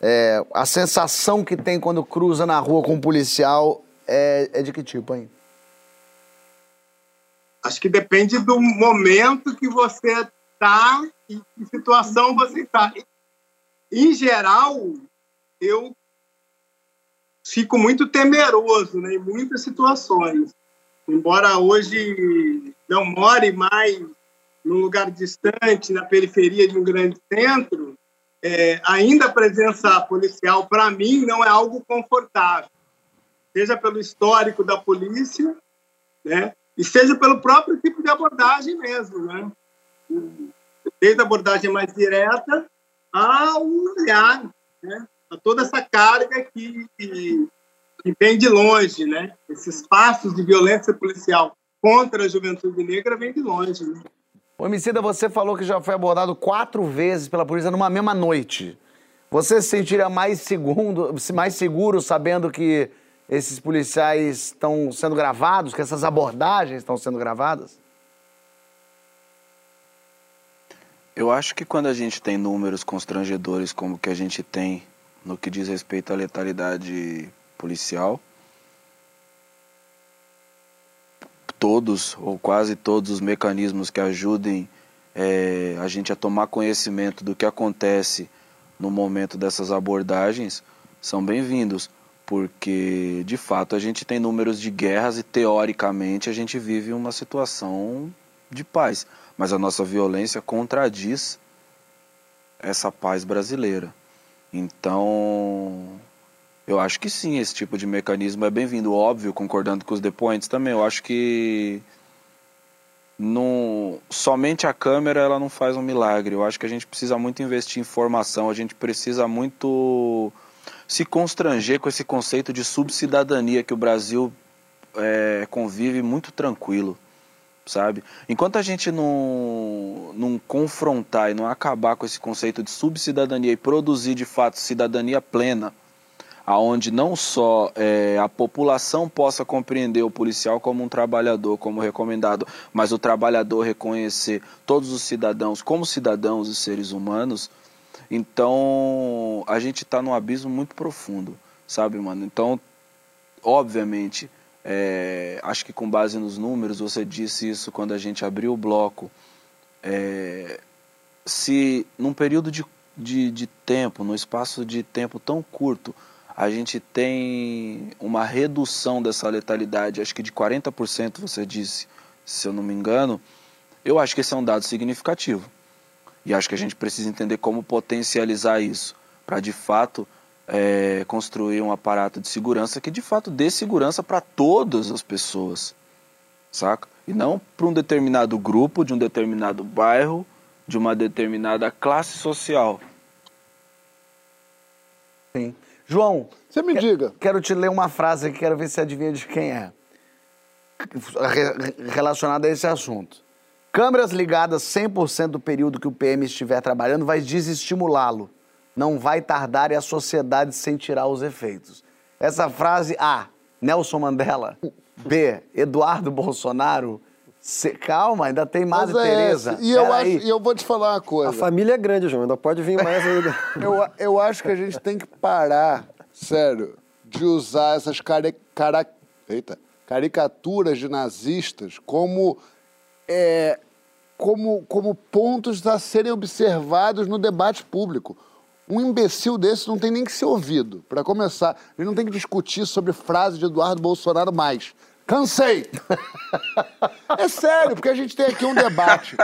É, a sensação que tem quando cruza na rua com um policial é, é de que tipo, hein? Acho que depende do momento que você está e que situação você está. Em geral, eu fico muito temeroso né, em muitas situações. Embora hoje não more mais num lugar distante, na periferia de um grande centro, é, ainda a presença policial, para mim, não é algo confortável. Seja pelo histórico da polícia, né? E seja pelo próprio tipo de abordagem mesmo, né? Desde a abordagem mais direta ao olhar, né? A toda essa carga que, que, que vem de longe, né? Esses passos de violência policial contra a juventude negra vem de longe, né? Homicida, você falou que já foi abordado quatro vezes pela polícia numa mesma noite. Você se sentiria mais, segundo, mais seguro sabendo que esses policiais estão sendo gravados, que essas abordagens estão sendo gravadas? Eu acho que quando a gente tem números constrangedores como que a gente tem no que diz respeito à letalidade policial, todos ou quase todos os mecanismos que ajudem é, a gente a tomar conhecimento do que acontece no momento dessas abordagens são bem-vindos, porque de fato a gente tem números de guerras e teoricamente a gente vive uma situação de paz, mas a nossa violência contradiz essa paz brasileira. Então, eu acho que sim, esse tipo de mecanismo é bem-vindo. Óbvio, concordando com os depoentes também. Eu acho que não, somente a câmera ela não faz um milagre. Eu acho que a gente precisa muito investir em formação, a gente precisa muito se constranger com esse conceito de subcidadania que o Brasil é, convive muito tranquilo, sabe? Enquanto a gente não, não confrontar e não acabar com esse conceito de subcidadania e produzir de fato cidadania plena, aonde não só é, a população possa compreender o policial como um trabalhador, como recomendado, mas o trabalhador reconhecer todos os cidadãos como cidadãos e seres humanos, então a gente está num abismo muito profundo, sabe, mano? Então, obviamente, é, acho que com base nos números, você disse isso quando a gente abriu o bloco, é, se num período de, de, de tempo, num espaço de tempo tão curto, a gente tem uma redução dessa letalidade, acho que de 40%, você disse, se eu não me engano, eu acho que esse é um dado significativo. E acho que a gente precisa entender como potencializar isso, para de fato é, construir um aparato de segurança que de fato dê segurança para todas as pessoas, saca? E não para um determinado grupo, de um determinado bairro, de uma determinada classe social. Sim. João, você me que, diga. Quero te ler uma frase aqui, quero ver se adivinha de quem é. Re relacionada a esse assunto. Câmeras ligadas 100% do período que o PM estiver trabalhando vai desestimulá-lo. Não vai tardar e a sociedade sentirá os efeitos. Essa frase, A, Nelson Mandela. B, Eduardo Bolsonaro. C, calma, ainda tem Madre Mas é Teresa. E eu, acho, e eu vou te falar uma coisa. A família é grande, João, ainda pode vir mais ainda. [LAUGHS] eu, eu acho que a gente tem que parar, sério, de usar essas cari cara Eita. caricaturas de nazistas como, é, como, como pontos a serem observados no debate público. Um imbecil desse não tem nem que ser ouvido. Para começar, a gente não tem que discutir sobre frase de Eduardo Bolsonaro mais. Cansei! É sério, porque a gente tem aqui um debate.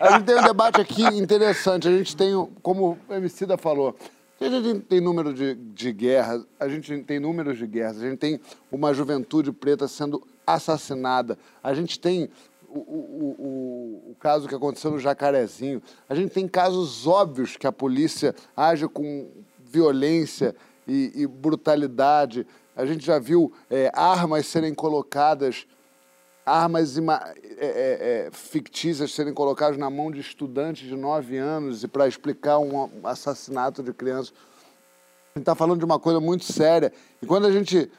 A gente tem um debate aqui interessante. A gente tem, como o Emicida falou, a gente tem número de, de guerras, a gente tem números de guerras, a gente tem uma juventude preta sendo assassinada, a gente tem o, o, o, o, caso que aconteceu no Jacarezinho, a gente tem casos óbvios que a polícia age com violência e, e brutalidade. A gente já viu é, armas serem colocadas, armas é, é, fictícias serem colocadas na mão de estudantes de 9 anos e para explicar um assassinato de crianças. A gente está falando de uma coisa muito séria. E quando a gente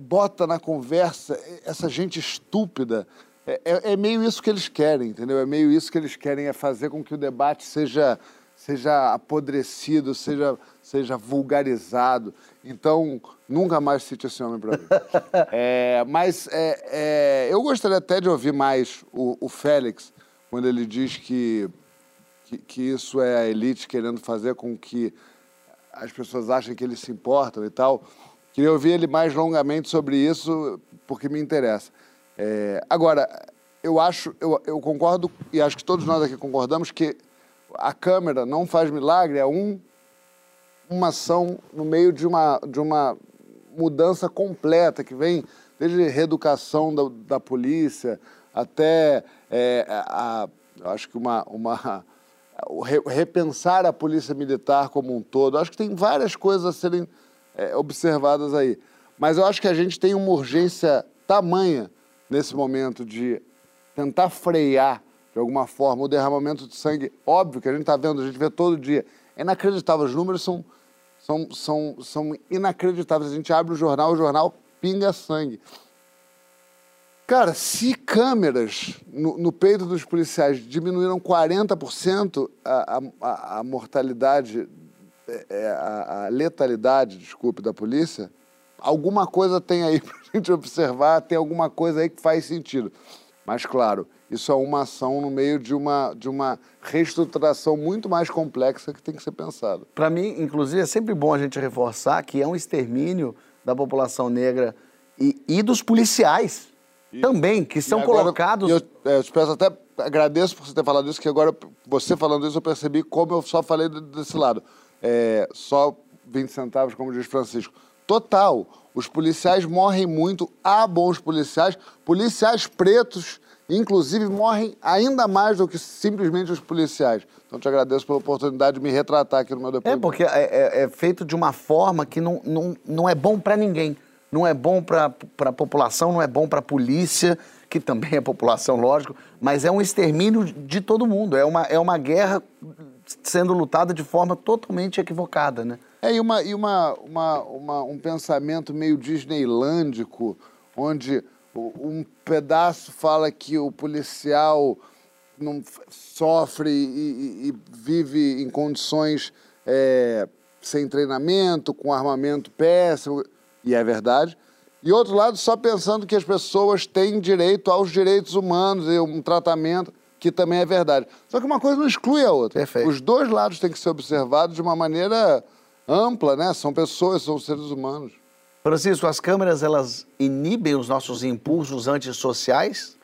bota na conversa essa gente estúpida, é, é, meio isso que eles querem, entendeu? É meio isso que eles querem, é fazer com que o debate seja, seja apodrecido, seja, seja vulgarizado. Então, nunca mais cite esse homem para mim. [LAUGHS] é, mas é, é, eu gostaria até de ouvir mais o, o Félix, quando ele diz que, que, que, isso é a elite querendo fazer com que as pessoas achem que eles se importam e tal. Queria ouvir ele mais longamente sobre isso, porque me interessa. É, agora, eu acho, eu, eu concordo, e acho que todos nós aqui concordamos, que a câmera não faz milagre, é um, uma ação no meio de uma, de uma mudança completa, que vem desde reeducação da, da polícia até, é, a, acho que uma, uma repensar a polícia militar como um todo. Acho que tem várias coisas a serem é, observadas aí. Mas eu acho que a gente tem uma urgência tamanha nesse momento de tentar frear, de alguma forma, o derramamento de sangue, óbvio que a gente está vendo, a gente vê todo dia. É inacreditável, os números são, são, são, são inacreditáveis. A gente abre o jornal, o jornal pinga sangue. Cara, se câmeras no, no peito dos policiais diminuíram 40% a, a, a mortalidade, é, é, a, a letalidade, desculpe, da polícia, alguma coisa tem aí [LAUGHS] para a gente observar, tem alguma coisa aí que faz sentido. Mas, claro, isso é uma ação no meio de uma, de uma reestruturação muito mais complexa que tem que ser pensada. Para mim, inclusive, é sempre bom a gente reforçar que é um extermínio da população negra e, e dos policiais e, também, que são agora, colocados. Eu, é, eu te peço até, agradeço por você ter falado isso, que agora, você falando isso, eu percebi como eu só falei desse lado. É, só 20 centavos, como diz Francisco total. Os policiais morrem muito, há bons policiais, policiais pretos inclusive morrem ainda mais do que simplesmente os policiais. Então te agradeço pela oportunidade de me retratar aqui no meu É, depoimento. porque é, é- é feito de uma forma que não, não, não é bom pra ninguém. Não é bom pra pra população, não é bom pra polícia, que também é população, lógico, mas é um extermínio de todo mundo. É uma, é uma guerra sendo lutada de forma totalmente equivocada, né? É, e, uma, e uma, uma, uma- um pensamento meio disneylândico, onde um pedaço fala que o policial não sofre e, e- e vive em condições é, sem treinamento, com armamento péssimo, e é verdade. E outro lado, só pensando que as pessoas têm direito aos direitos humanos e um tratamento, que também é verdade. Só que uma coisa não exclui a outra. Perfeito. Os dois lados têm que ser observados de uma maneira ampla, né? São pessoas, são seres humanos. Francisco, as câmeras, elas inibem os nossos impulsos antissociais?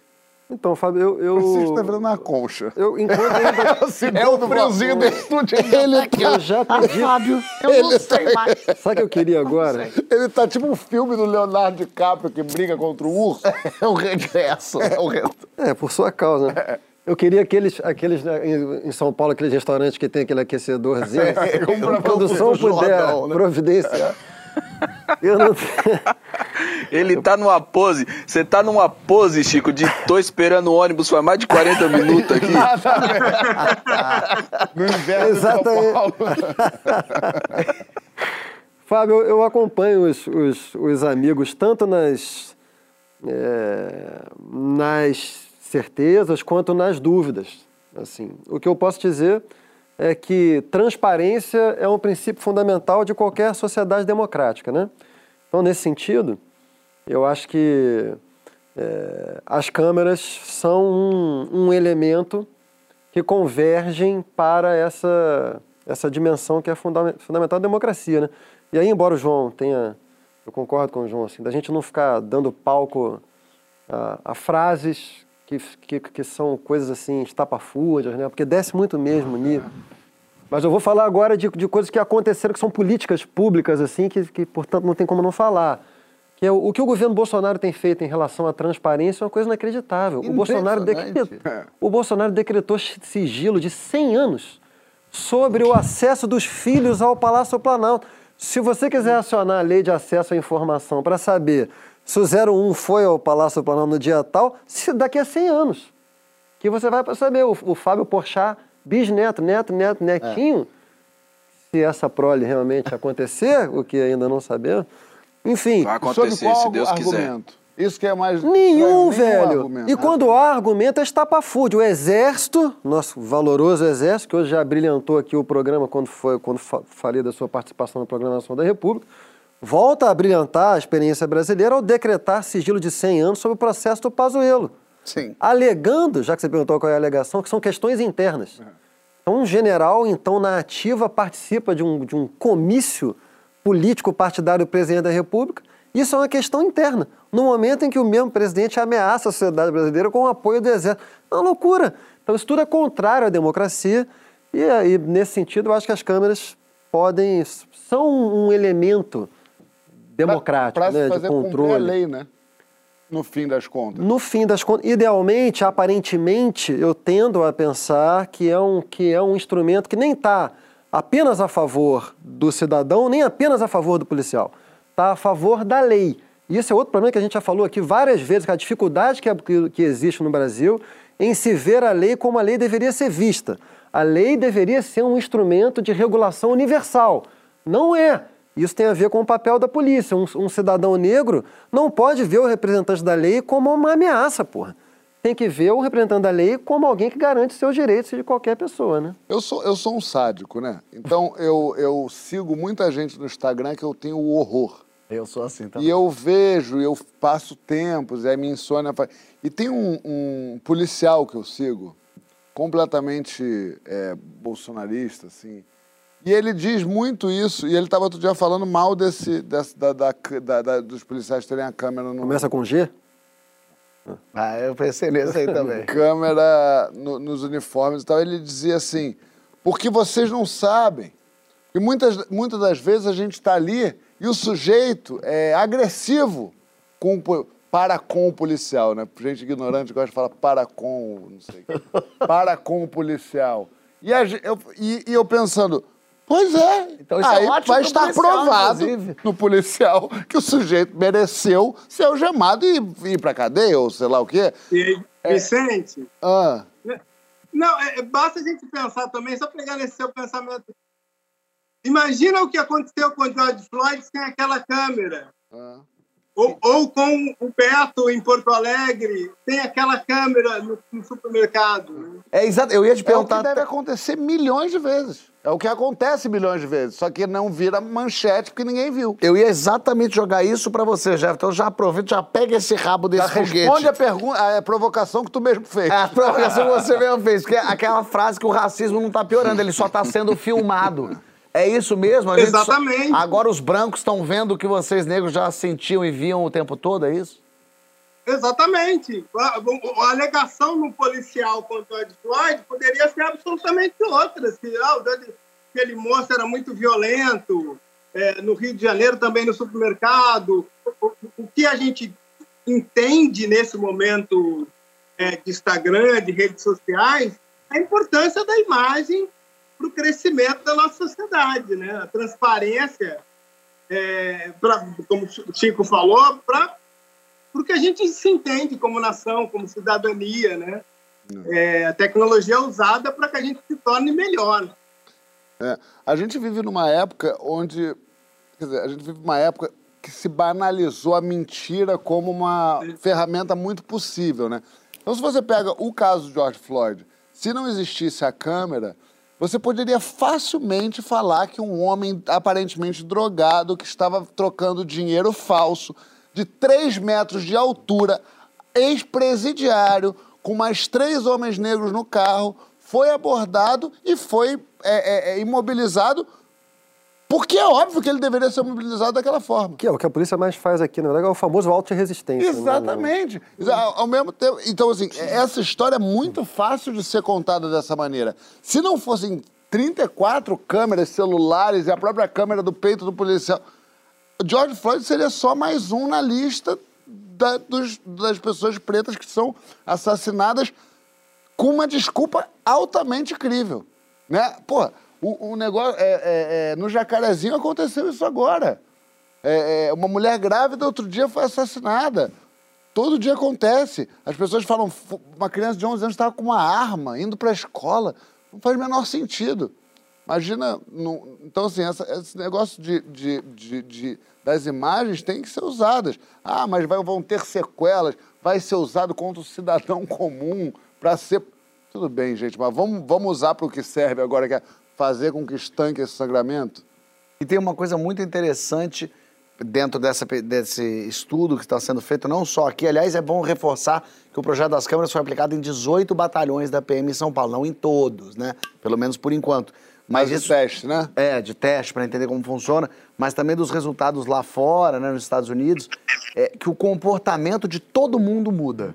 Então, Fábio, eu. eu... Você está virando uma concha. Eu, enquanto [LAUGHS] ainda. É o friozinho do estúdio. Ele tá, Eu já pedi. Fábio, eu não sei mais. Sabe o que eu queria agora? ele tá tipo um filme do Leonardo DiCaprio que briga contra o urso. [LAUGHS] É o regresso. É o re... É, por sua causa. né? Eu queria aqueles, aqueles né, em São Paulo, aqueles restaurantes que tem aquele aquecedorzinho. [LAUGHS] É, compra a produção pro puder Jordão, né? providenciar. Eu não... Ele tá numa pose. Você tá numa pose, Chico, de tô esperando o ônibus faz mais de 40 minutos aqui. No inverno de São Exatamente. Paulo. Fábio, eu, eu acompanho os, os, os amigos tanto nas, é, nas certezas quanto nas dúvidas. Assim, o que eu posso dizer é que transparência é um princípio fundamental de qualquer sociedade democrática, né? Então, nesse sentido, eu acho que é, as câmeras são um, um elemento que convergem para essa, essa dimensão que é fundame- fundamental da democracia, né? E aí, embora o João tenha, eu concordo com o João, assim, da gente não ficar dando palco a, a frases que, que, que são coisas assim, estapafúrdias, né? Porque desce muito mesmo nível. Mas eu vou falar agora de, de coisas que aconteceram, que são políticas públicas, assim, que, que, portanto, não tem como não falar. Que é o, o que o governo Bolsonaro tem feito em relação à transparência é uma coisa inacreditável. O Bolsonaro, decretou, [LAUGHS] o Bolsonaro decretou sigilo de 100 anos sobre o acesso dos filhos ao Palácio Planalto. Se você quiser acionar a lei de acesso à informação para saber se o 01 foi ao Palácio Planalto no dia tal, se daqui a 100 anos que você vai saber. O, o Fábio Porchat, bisneto, neto, neto, netinho, se essa prole realmente acontecer, o que ainda não sabemos. Enfim, Vai Sobre acontecer, qual se Deus quiser. argumento? Isso que é mais. nenhum, estranho, velho. argumento. E quando há argumento é estapafúrdio. O Exército, nosso valoroso Exército, que hoje já brilhantou aqui o programa quando, foi, quando fa- falei da sua participação na programação da República, volta a brilhantar a experiência brasileira ao decretar sigilo de 100 anos sobre o processo do Pazuello. Sim. alegando, já que você perguntou qual é a alegação, que são questões internas. Então, um general, então, na ativa, participa de um, de um comício político partidário do presidente da República. Isso é uma questão interna, no momento em que o mesmo presidente ameaça a sociedade brasileira com o apoio do Exército. É uma loucura. Então, isso tudo é contrário à democracia. E, aí, nesse sentido, eu acho que as câmeras podem. são um elemento democrático, Pra se né, de fazer a controle. lei, né? No fim das contas. No fim das contas, idealmente, aparentemente, eu tendo a pensar que é um, que é um instrumento que nem está apenas a favor do cidadão, nem apenas a favor do policial. Está a favor da lei. E esse é outro problema que a gente já falou aqui várias vezes, que a dificuldade que, que, que existe no Brasil em se ver a lei como a lei deveria ser vista. A lei deveria ser um instrumento de regulação universal. Não é. Isso tem a ver com o papel da polícia. Um, um cidadão negro não pode ver o representante da lei como uma ameaça, porra. Tem que ver o representante da lei como alguém que garante seus direitos de qualquer pessoa, né? Eu sou, eu sou um sádico, né? Então eu, eu sigo muita gente no Instagram que eu tenho o horror. Eu sou assim também. E eu vejo, eu passo tempos, aí minha insônia faz... E tem um, um policial que eu sigo, completamente é, bolsonarista, assim. E ele diz muito isso, e ele estava outro dia falando mal desse, desse da, da- da- da- dos policiais terem a câmera no, Começa com G? Ah, eu pensei nesse aí também. [LAUGHS] câmera no- nos uniformes e tal. Ele dizia assim, porque vocês não sabem. E muitas, muitas das vezes a gente está ali e o sujeito é agressivo, com, para com o policial, né? Gente ignorante gosta de falar para com, não sei o quê. [LAUGHS] Para com o policial. E, a eu, e, e eu pensando, pois é, Então isso é aí ótimo vai estar provado inclusive. no policial que o sujeito mereceu ser algemado e ir pra cadeia, ou sei lá o quê. E, Vicente, Ah, não, é- é- basta a gente pensar também, só pegar nesse seu pensamento. Imagina o que aconteceu com o George Floyd sem aquela câmera. ah. Ou, ou com o Beto em Porto Alegre, tem aquela câmera no, no supermercado. né? É exato, eu ia te É o perguntar. que deve acontecer milhões de vezes. É o que acontece milhões de vezes. Só que não vira manchete porque ninguém viu. Eu ia exatamente jogar isso pra você, Jeff. Então já aproveita, já pega esse rabo desse Já foguete. responde a pergunta, a provocação que tu mesmo fez. É a provocação que você mesmo fez, porque é aquela frase que o racismo não tá piorando, ele só tá sendo filmado. [LAUGHS] É isso mesmo? A gente só- Exatamente. Agora os brancos estão vendo o que vocês negros já sentiam e viam o tempo todo, é isso? Exatamente. A, a alegação no policial contra o George Floyd poderia ser absolutamente outra. Se ah, aquele moço era muito violento, é, no Rio de Janeiro também no supermercado. O, o- o que a gente entende nesse momento é, de Instagram, de redes sociais, a importância da imagem para o crescimento da nossa sociedade, né? A transparência, é, pra, como o Chico falou, para porque a gente se entende como nação, como cidadania, né? É, a tecnologia é usada para que a gente se torne melhor. É, a gente vive numa época onde. Quer dizer, a gente vive numa época que se banalizou a mentira como uma ferramenta muito possível, né? Então, se você pega o caso de George Floyd, se não existisse a câmera, você poderia facilmente falar que um homem aparentemente drogado que estava trocando dinheiro falso de 3 metros de altura, ex-presidiário, com mais três homens negros no carro, foi abordado e foi é, é, é, imobilizado, porque é óbvio que ele deveria ser imobilizado daquela forma. Que é o que a polícia mais faz aqui, na verdade, é o famoso auto de resistência. né? Exatamente. Ao ao mesmo tempo, então assim, essa história é muito fácil de ser contada dessa maneira. Se não fossem 34 câmeras celulares e a própria câmera do peito do policial, George Floyd seria só mais um na lista da- dos- das pessoas pretas que são assassinadas com uma desculpa altamente crível, né? Pô, o, o negócio é, é, é, no Jacarezinho aconteceu isso agora. É, é, uma mulher grávida outro dia foi assassinada. Todo dia acontece. As pessoas falam, "Fu- uma criança de 11 anos estava com uma arma indo para a escola. Não faz o menor sentido. Imagina, não- então assim, essa- esse negócio de, de- de- de- das imagens tem que ser usadas. Ah, mas vai- vão ter sequelas, vai ser usado contra o cidadão comum para ser... Tudo bem, gente, mas vamos, vamos usar para o que serve agora, que é fazer com que estanque esse sangramento? E tem uma coisa muito interessante dentro dessa, desse estudo que está sendo feito, não só aqui, aliás, é bom reforçar que o projeto das câmeras foi aplicado em 18 batalhões da PM em São Paulo, não em todos, né? Pelo menos por enquanto. Mas Mas de teste, né? É, de teste para entender como funciona, mas também dos resultados lá fora, né, nos Estados Unidos, é que o comportamento de todo mundo muda.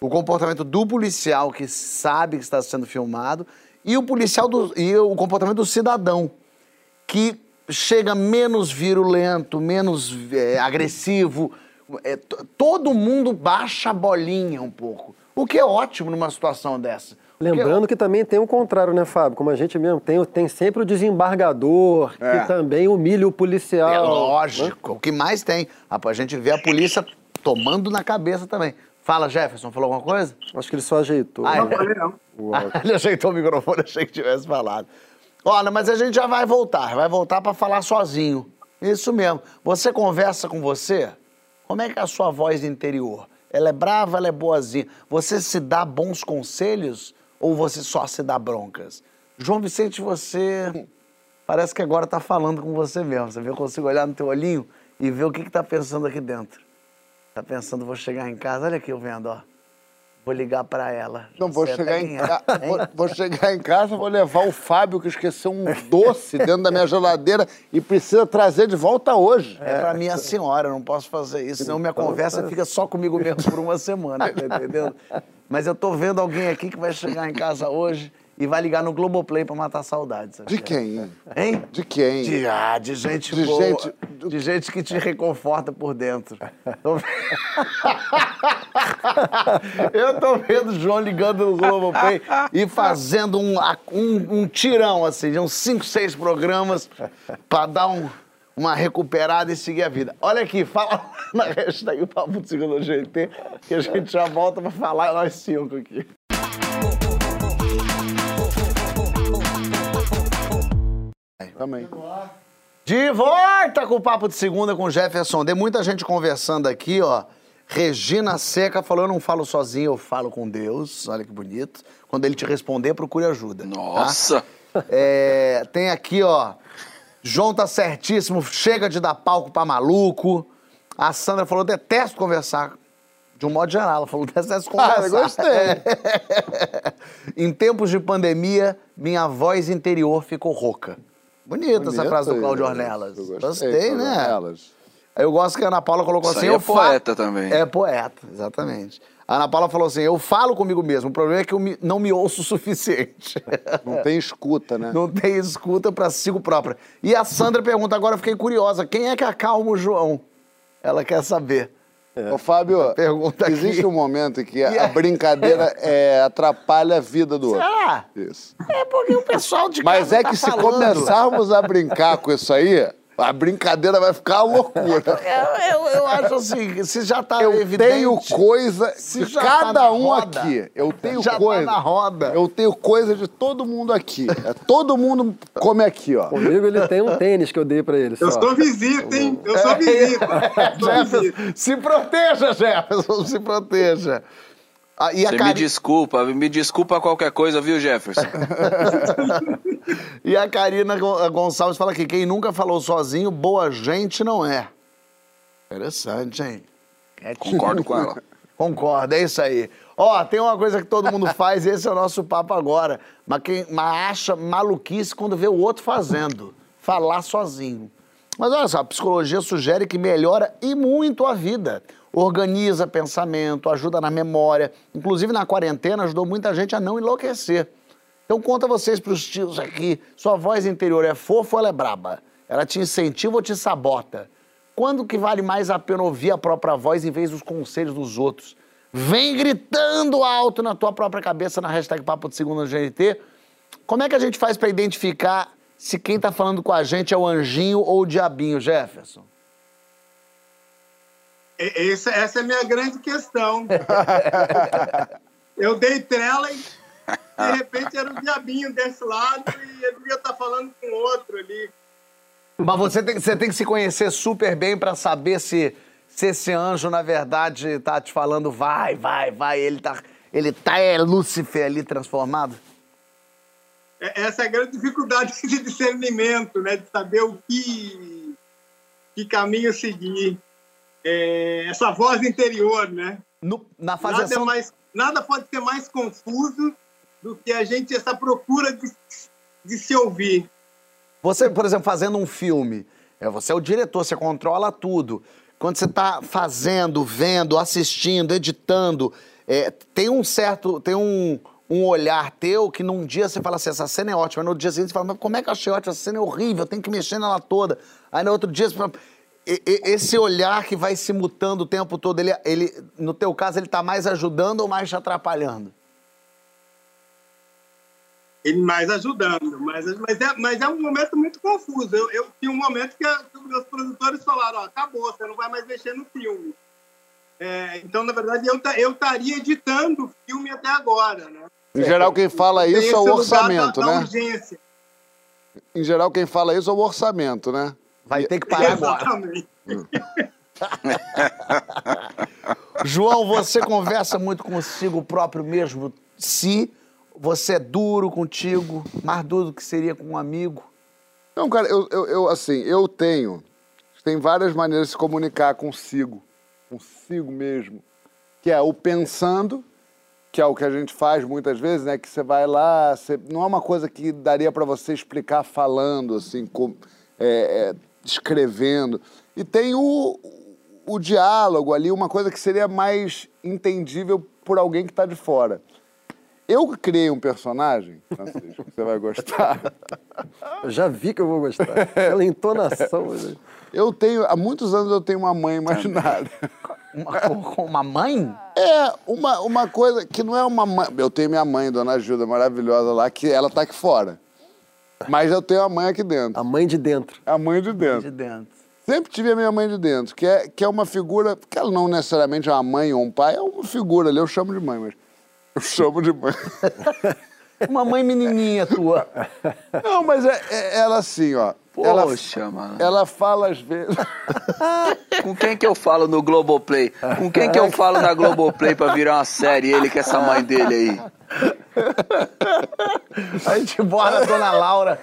O comportamento do policial que sabe que está sendo filmado e o policial do, e o comportamento do cidadão que chega menos virulento, menos é, agressivo. É, todo mundo baixa a bolinha um pouco, o que é ótimo numa situação dessa. Lembrando que também tem o contrário, né, Fábio? Como a gente mesmo tem, tem sempre o desembargador, É. que também humilha o policial. É né? lógico. O que mais tem? A gente vê a polícia tomando na cabeça também. Fala, Jefferson, falou alguma coisa? Acho que ele só ajeitou. Ah, Não falei não. [LAUGHS] Ele ajeitou o microfone, achei que tivesse falado. Olha, mas a gente já vai voltar, vai voltar para falar sozinho. Isso mesmo. Você conversa com você? Como é que é a sua voz interior? Ela é brava, ela é boazinha. Você se dá bons conselhos ou você só se dá broncas? João Vicente, você parece que agora tá falando com você mesmo. Você vê, eu consigo olhar no teu olhinho e ver o que que tá pensando aqui dentro. Tá pensando, vou chegar em casa, olha aqui eu vendo, ó. Vou ligar para ela. Não, vou chegar, em ca... [LAUGHS] é. vou, vou chegar em casa, vou levar o Fábio que esqueceu um doce dentro da minha geladeira e precisa trazer de volta hoje. É pra minha senhora, não posso fazer isso, senão minha conversa fica só comigo mesmo por uma semana, tá entendendo? Mas eu tô vendo alguém aqui que vai chegar em casa hoje e vai ligar no Globoplay pra matar saudades. De quem? hein? De quem? De, ah, de gente De boa. gente de gente que te reconforta por dentro. [LAUGHS] Eu tô vendo o João ligando no Globoplay e fazendo um, um, um tirão, assim, de uns 5, 6 programas pra dar um- uma recuperada e seguir a vida. Olha aqui, fala na hashtag o Papo Segundo GT, que a gente já volta pra falar nós cinco aqui. Também. De volta com o Papo de Segunda com o Jefferson. Tem muita gente conversando aqui, ó. Regina Seca falou: eu não falo sozinho, eu falo com Deus. Olha que bonito. Quando ele te responder, procure ajuda. tá? Nossa! É, tem aqui, ó. João tá certíssimo, chega de dar palco pra maluco. A Sandra falou: detesto conversar. De um modo geral, ela falou: detesto conversar. Ah, gostei. [LAUGHS] em tempos de pandemia, minha voz interior ficou rouca. Bonita essa Bonito, frase do eu- Cláudio Ornelas. eu Gostei, Cláudio né? Ornelas. Eu gosto que a Ana Paula colocou Isso assim. aí é eu fa- poeta também. É poeta, exatamente. A Ana Paula falou assim: eu falo comigo mesmo, o problema é que eu me- não me ouço o suficiente. [LAUGHS] Não tem escuta, né? Não tem escuta pra si própria. E a Sandra pergunta, agora eu fiquei curiosa, quem é que acalma o João? Ela quer saber. Ô, Fábio, Pergunta aqui. existe um momento em que [LAUGHS] a aí? brincadeira é, atrapalha a vida do outro. Será? Isso. É porque o pessoal de Mas é tá que se falando. começarmos a brincar com isso aí, a brincadeira vai ficar uma loucura. [LAUGHS] Eu, eu, eu acho [LAUGHS] assim, se já tá Eu evidente... tenho coisa Se de já tá cada na um roda, aqui. Eu tenho já tá coisa. na roda. Eu tenho coisa de todo mundo aqui. É, todo mundo come aqui, ó. Comigo ele tem um tênis que eu dei pra ele. Eu só. sou visita, hein? Eu sou visita. Eu sou [LAUGHS] Jefferson, visita. se proteja, Jefferson, se proteja. Ah, e a Você me desculpa, me desculpa qualquer coisa, viu, Jefferson? E a Karina Gon- Gonçalves fala aqui: quem nunca falou sozinho, boa gente não é. Interessante, hein? Concordo com ela. [LAUGHS] Concordo, é isso aí. Ó, tem uma coisa que todo mundo faz, esse é o nosso papo agora. Mas quem mas acha maluquice quando vê o outro fazendo. Falar sozinho. Mas olha só, a psicologia sugere que melhora e muito a vida. Organiza pensamento, ajuda na memória. Inclusive na quarentena ajudou muita gente a não enlouquecer. Então conta vocês pros tios aqui, sua voz interior é fofa ou ela é braba? Ela te incentiva ou te sabota? Quando que vale mais a pena ouvir a própria voz em vez dos conselhos dos outros? Vem gritando alto na tua própria cabeça na hashtag Papo de Segunda GNT. Como é que a gente faz para identificar se quem tá falando com a gente é o anjinho ou o diabinho, Jefferson? Essa, essa é a minha grande questão. [LAUGHS] Eu dei trela e de repente era o diabinho desse lado e ele devia estar falando com outro ali. Mas você tem, você tem que se conhecer super bem para saber se, se esse anjo, na verdade, tá te falando vai, vai, vai. Ele tá, ele tá é Lúcifer ali transformado? É- Essa é a grande dificuldade de discernimento, né? De saber o que, que caminho seguir. É, essa voz interior, né? No- na Nada, é mais, nada pode ser mais confuso do que a gente, essa procura de, de se ouvir. Você, por exemplo, fazendo um filme, é, você é o diretor, você controla tudo. Quando você está fazendo, vendo, assistindo, editando, é, tem um certo, tem um, um olhar teu que num dia você fala assim, essa cena é ótima, no dia seguinte você fala, mas como é que eu achei ótima? Essa cena é horrível, tem que mexer nela toda. Aí no outro dia você fala, e- e- esse olhar que vai se mutando o tempo todo, ele, ele, no teu caso, ele está mais ajudando ou mais te atrapalhando? Ele mais ajudando, mas, mas, é, mas é um momento muito confuso. Eu, eu tinha um momento que, a- que os meus produtores falaram, ó, acabou, você não vai mais mexer no filme. É, então, na verdade, eu ta- eu estaria editando o filme até agora, né? Em geral, quem fala isso é o orçamento, da, da né? urgência. Em geral, quem fala isso é o orçamento, né? Vai ter que [LAUGHS] parar agora. Exatamente. [LAUGHS] João, você conversa muito consigo próprio mesmo? Se você é duro contigo, mais duro do que seria com um amigo? Não, cara, eu, eu, eu, assim, eu tenho. Tem várias maneiras de se comunicar consigo, consigo mesmo. Que é o pensando, que é o que a gente faz muitas vezes, né? Que você vai lá, você- não é uma coisa que daria para você explicar falando, assim, com- é, é, escrevendo. E tem o, o diálogo ali, uma coisa que seria mais entendível por alguém que está de fora. Eu criei um personagem, Francisco, que você vai gostar, [LAUGHS] Eu já vi que eu vou gostar. Pela entonação. Eu tenho, há muitos anos eu tenho uma mãe imaginária. Uma, uma mãe? É, uma, uma coisa que não é uma mãe. Eu tenho minha mãe, Dona Ajuda, maravilhosa lá, que ela tá aqui fora. Mas eu tenho a mãe aqui dentro. A mãe de dentro. A mãe de dentro. De dentro. Sempre tive a minha mãe de dentro, que é, que é uma figura, que ela não necessariamente é uma mãe ou um pai, é uma figura ali, eu chamo de mãe, mas eu chamo de mãe. [LAUGHS] Uma mãe menininha tua. Não, mas é, é- ela assim, ó. ela, Poxa, mano. ela fala às vezes. [LAUGHS] Com quem que eu falo no Globoplay? Com quem que eu falo na Globoplay pra virar uma série, ele com essa mãe dele aí? A gente bora a dona Laura.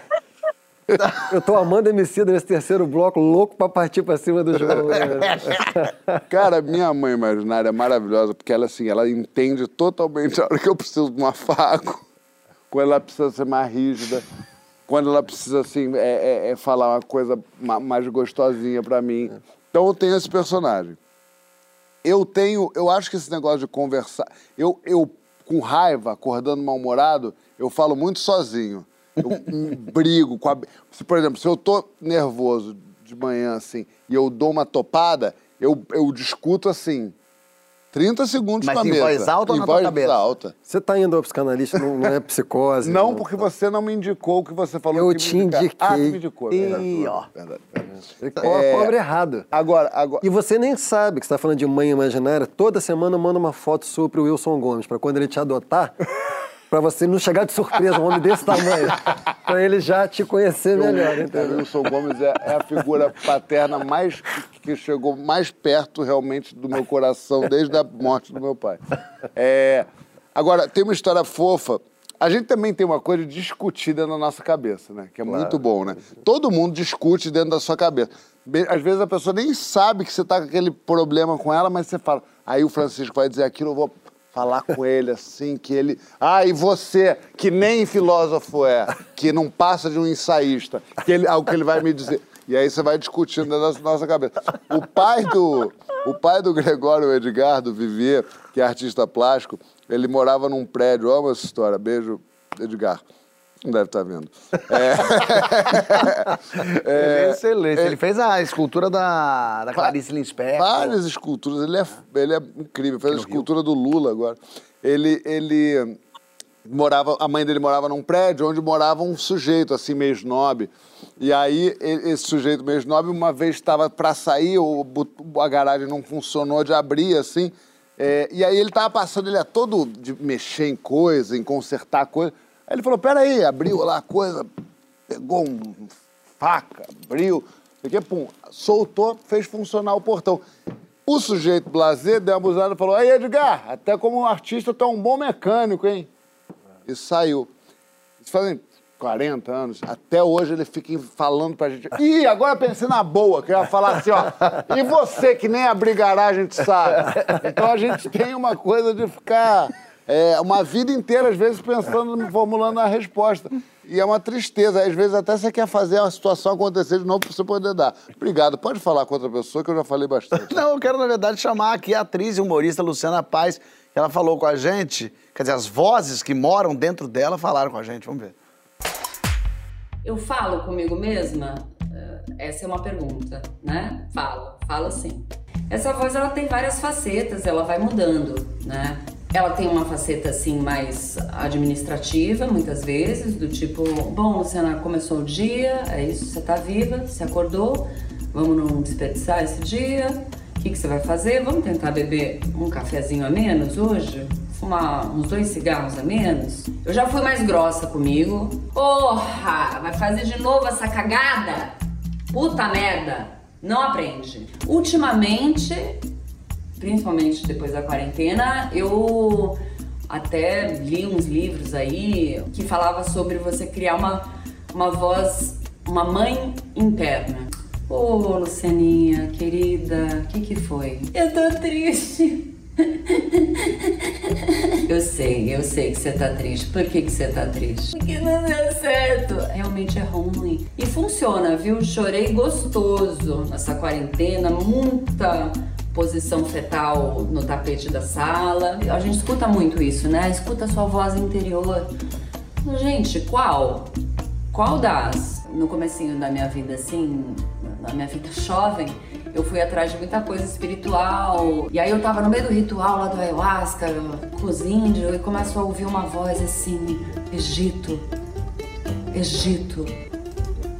[LAUGHS] Eu tô amando Emicida nesse terceiro bloco, louco pra partir pra cima do João. né? [LAUGHS] Cara, minha mãe imaginária é maravilhosa, porque ela, assim, ela entende totalmente a hora que eu preciso de um afago, quando ela precisa ser mais rígida, quando ela precisa, assim, é, é- é falar uma coisa ma- mais gostosinha pra mim. Então eu tenho esse personagem. Eu tenho, eu acho que esse negócio de conversar, eu, eu com raiva, acordando mal-humorado, eu falo muito sozinho. Eu brigo com a. Se, por exemplo, se eu tô nervoso de manhã, assim, e eu dou uma topada, eu, eu discuto assim. 30 segundos Mas com a em mesa. voz alta ou em na tua voz cabeça? alta. Você tá indo ao psicanalista, não, não é psicose. [LAUGHS] Não, porque você não me indicou o que você falou Eu que te indicar. indiquei. Ah, tu me indicou. é verdade, Ih, ó. verdade, verdade. Po- É. Pobre errado. Agora, agora. E você nem sabe que você tá falando de mãe imaginária. Toda semana manda uma foto sua pro Wilson Gomes, pra quando ele te adotar, pra você não chegar de surpresa, um homem desse tamanho. pra ele já te conhecer melhor, O entendeu? Wilson Gomes é, é a figura paterna mais que chegou mais perto realmente do meu coração desde a morte do meu pai. É, agora, tem uma história fofa. A gente também tem uma coisa discutida na nossa cabeça, né? Que é muito bom, né? Todo mundo discute dentro da sua cabeça. Be- Às vezes a pessoa nem sabe que você tá com aquele problema com ela, mas você fala. Aí o Francisco vai dizer aquilo, eu vou falar com ele assim, que ele. Ah, e você, que nem filósofo é, que não passa de um ensaísta, que ele, algo que ele vai me dizer. E aí você vai discutindo da nossa cabeça. O pai do, o pai do Gregório Edgar, do Vivier, que é artista plástico, ele morava num prédio. Amo essa história. Beijo, Edgar. Não deve estar vendo. É, [LAUGHS] Ele é excelente. Ele fez a escultura da, da Clarice Lispector. Várias esculturas. Ele é, ele é incrível. Fez a escultura do Lula agora. Ele, ele morava, a mãe dele morava num prédio onde morava um sujeito assim meio snob. E aí esse sujeito meio snob uma vez estava para sair, a garagem não funcionou de abrir assim. é, e aí ele estava passando, ele é todo de mexer em coisa, em consertar coisa. Aí ele falou: peraí, abriu lá a coisa, pegou um faca, abriu, quê, pum, soltou, fez funcionar o portão. O sujeito blazer deu uma buzada e falou: Aí, Edgar, até como um artista, tu é um bom mecânico, hein? E saiu. Isso fazem 40 anos. Até hoje ele fica falando pra gente. Ih, agora pensei na boa, que eu ia falar assim, ó. E você que nem abrir garagem, a gente sabe. Então a gente tem uma coisa de ficar é, uma vida inteira, às vezes, pensando, formulando a resposta. E é uma tristeza. Às vezes até você quer fazer a situação acontecer de novo pra você poder dar. Obrigado. Pode falar com outra pessoa, que eu já falei bastante. Não, eu quero, na verdade, chamar aqui a atriz e humorista Luciana Paz, que ela falou com a gente. Quer dizer, as vozes que moram dentro dela falaram com a gente. Vamos ver. Eu falo comigo mesma? Eh, Essa é uma pergunta, né? Falo, falo sim. Essa voz ela tem várias facetas, ela vai mudando, né? Ela tem uma faceta assim mais administrativa, muitas vezes, do tipo, bom, Luciana, começou o dia, é isso, você tá viva, você acordou, vamos não desperdiçar esse dia. O que, que você vai fazer? Vamos tentar beber um cafezinho a menos hoje? Fumar uns dois cigarros a menos? Eu já fui mais grossa comigo. Porra! Vai fazer de novo essa cagada? Puta merda! Não aprende. Ultimamente, principalmente depois da quarentena, eu até li uns livros aí que falava sobre você criar uma, uma voz, uma mãe interna. Ô, Lucianinha, querida, o que que foi? Eu tô triste. [LAUGHS] Eu sei, eu sei que você tá triste. Por que que você tá triste? Porque não deu certo. Realmente é ruim. E funciona, viu? Chorei gostoso nessa quarentena, muita posição fetal no tapete da sala. A gente escuta muito isso, né? Escuta a sua voz interior. Gente, qual? qual das? No comecinho da minha vida, assim, na minha vida jovem, eu fui atrás de muita coisa espiritual. E aí eu tava no meio do ritual lá do ayahuasca, com os índios, e começo a ouvir uma voz assim, Egito, Egito.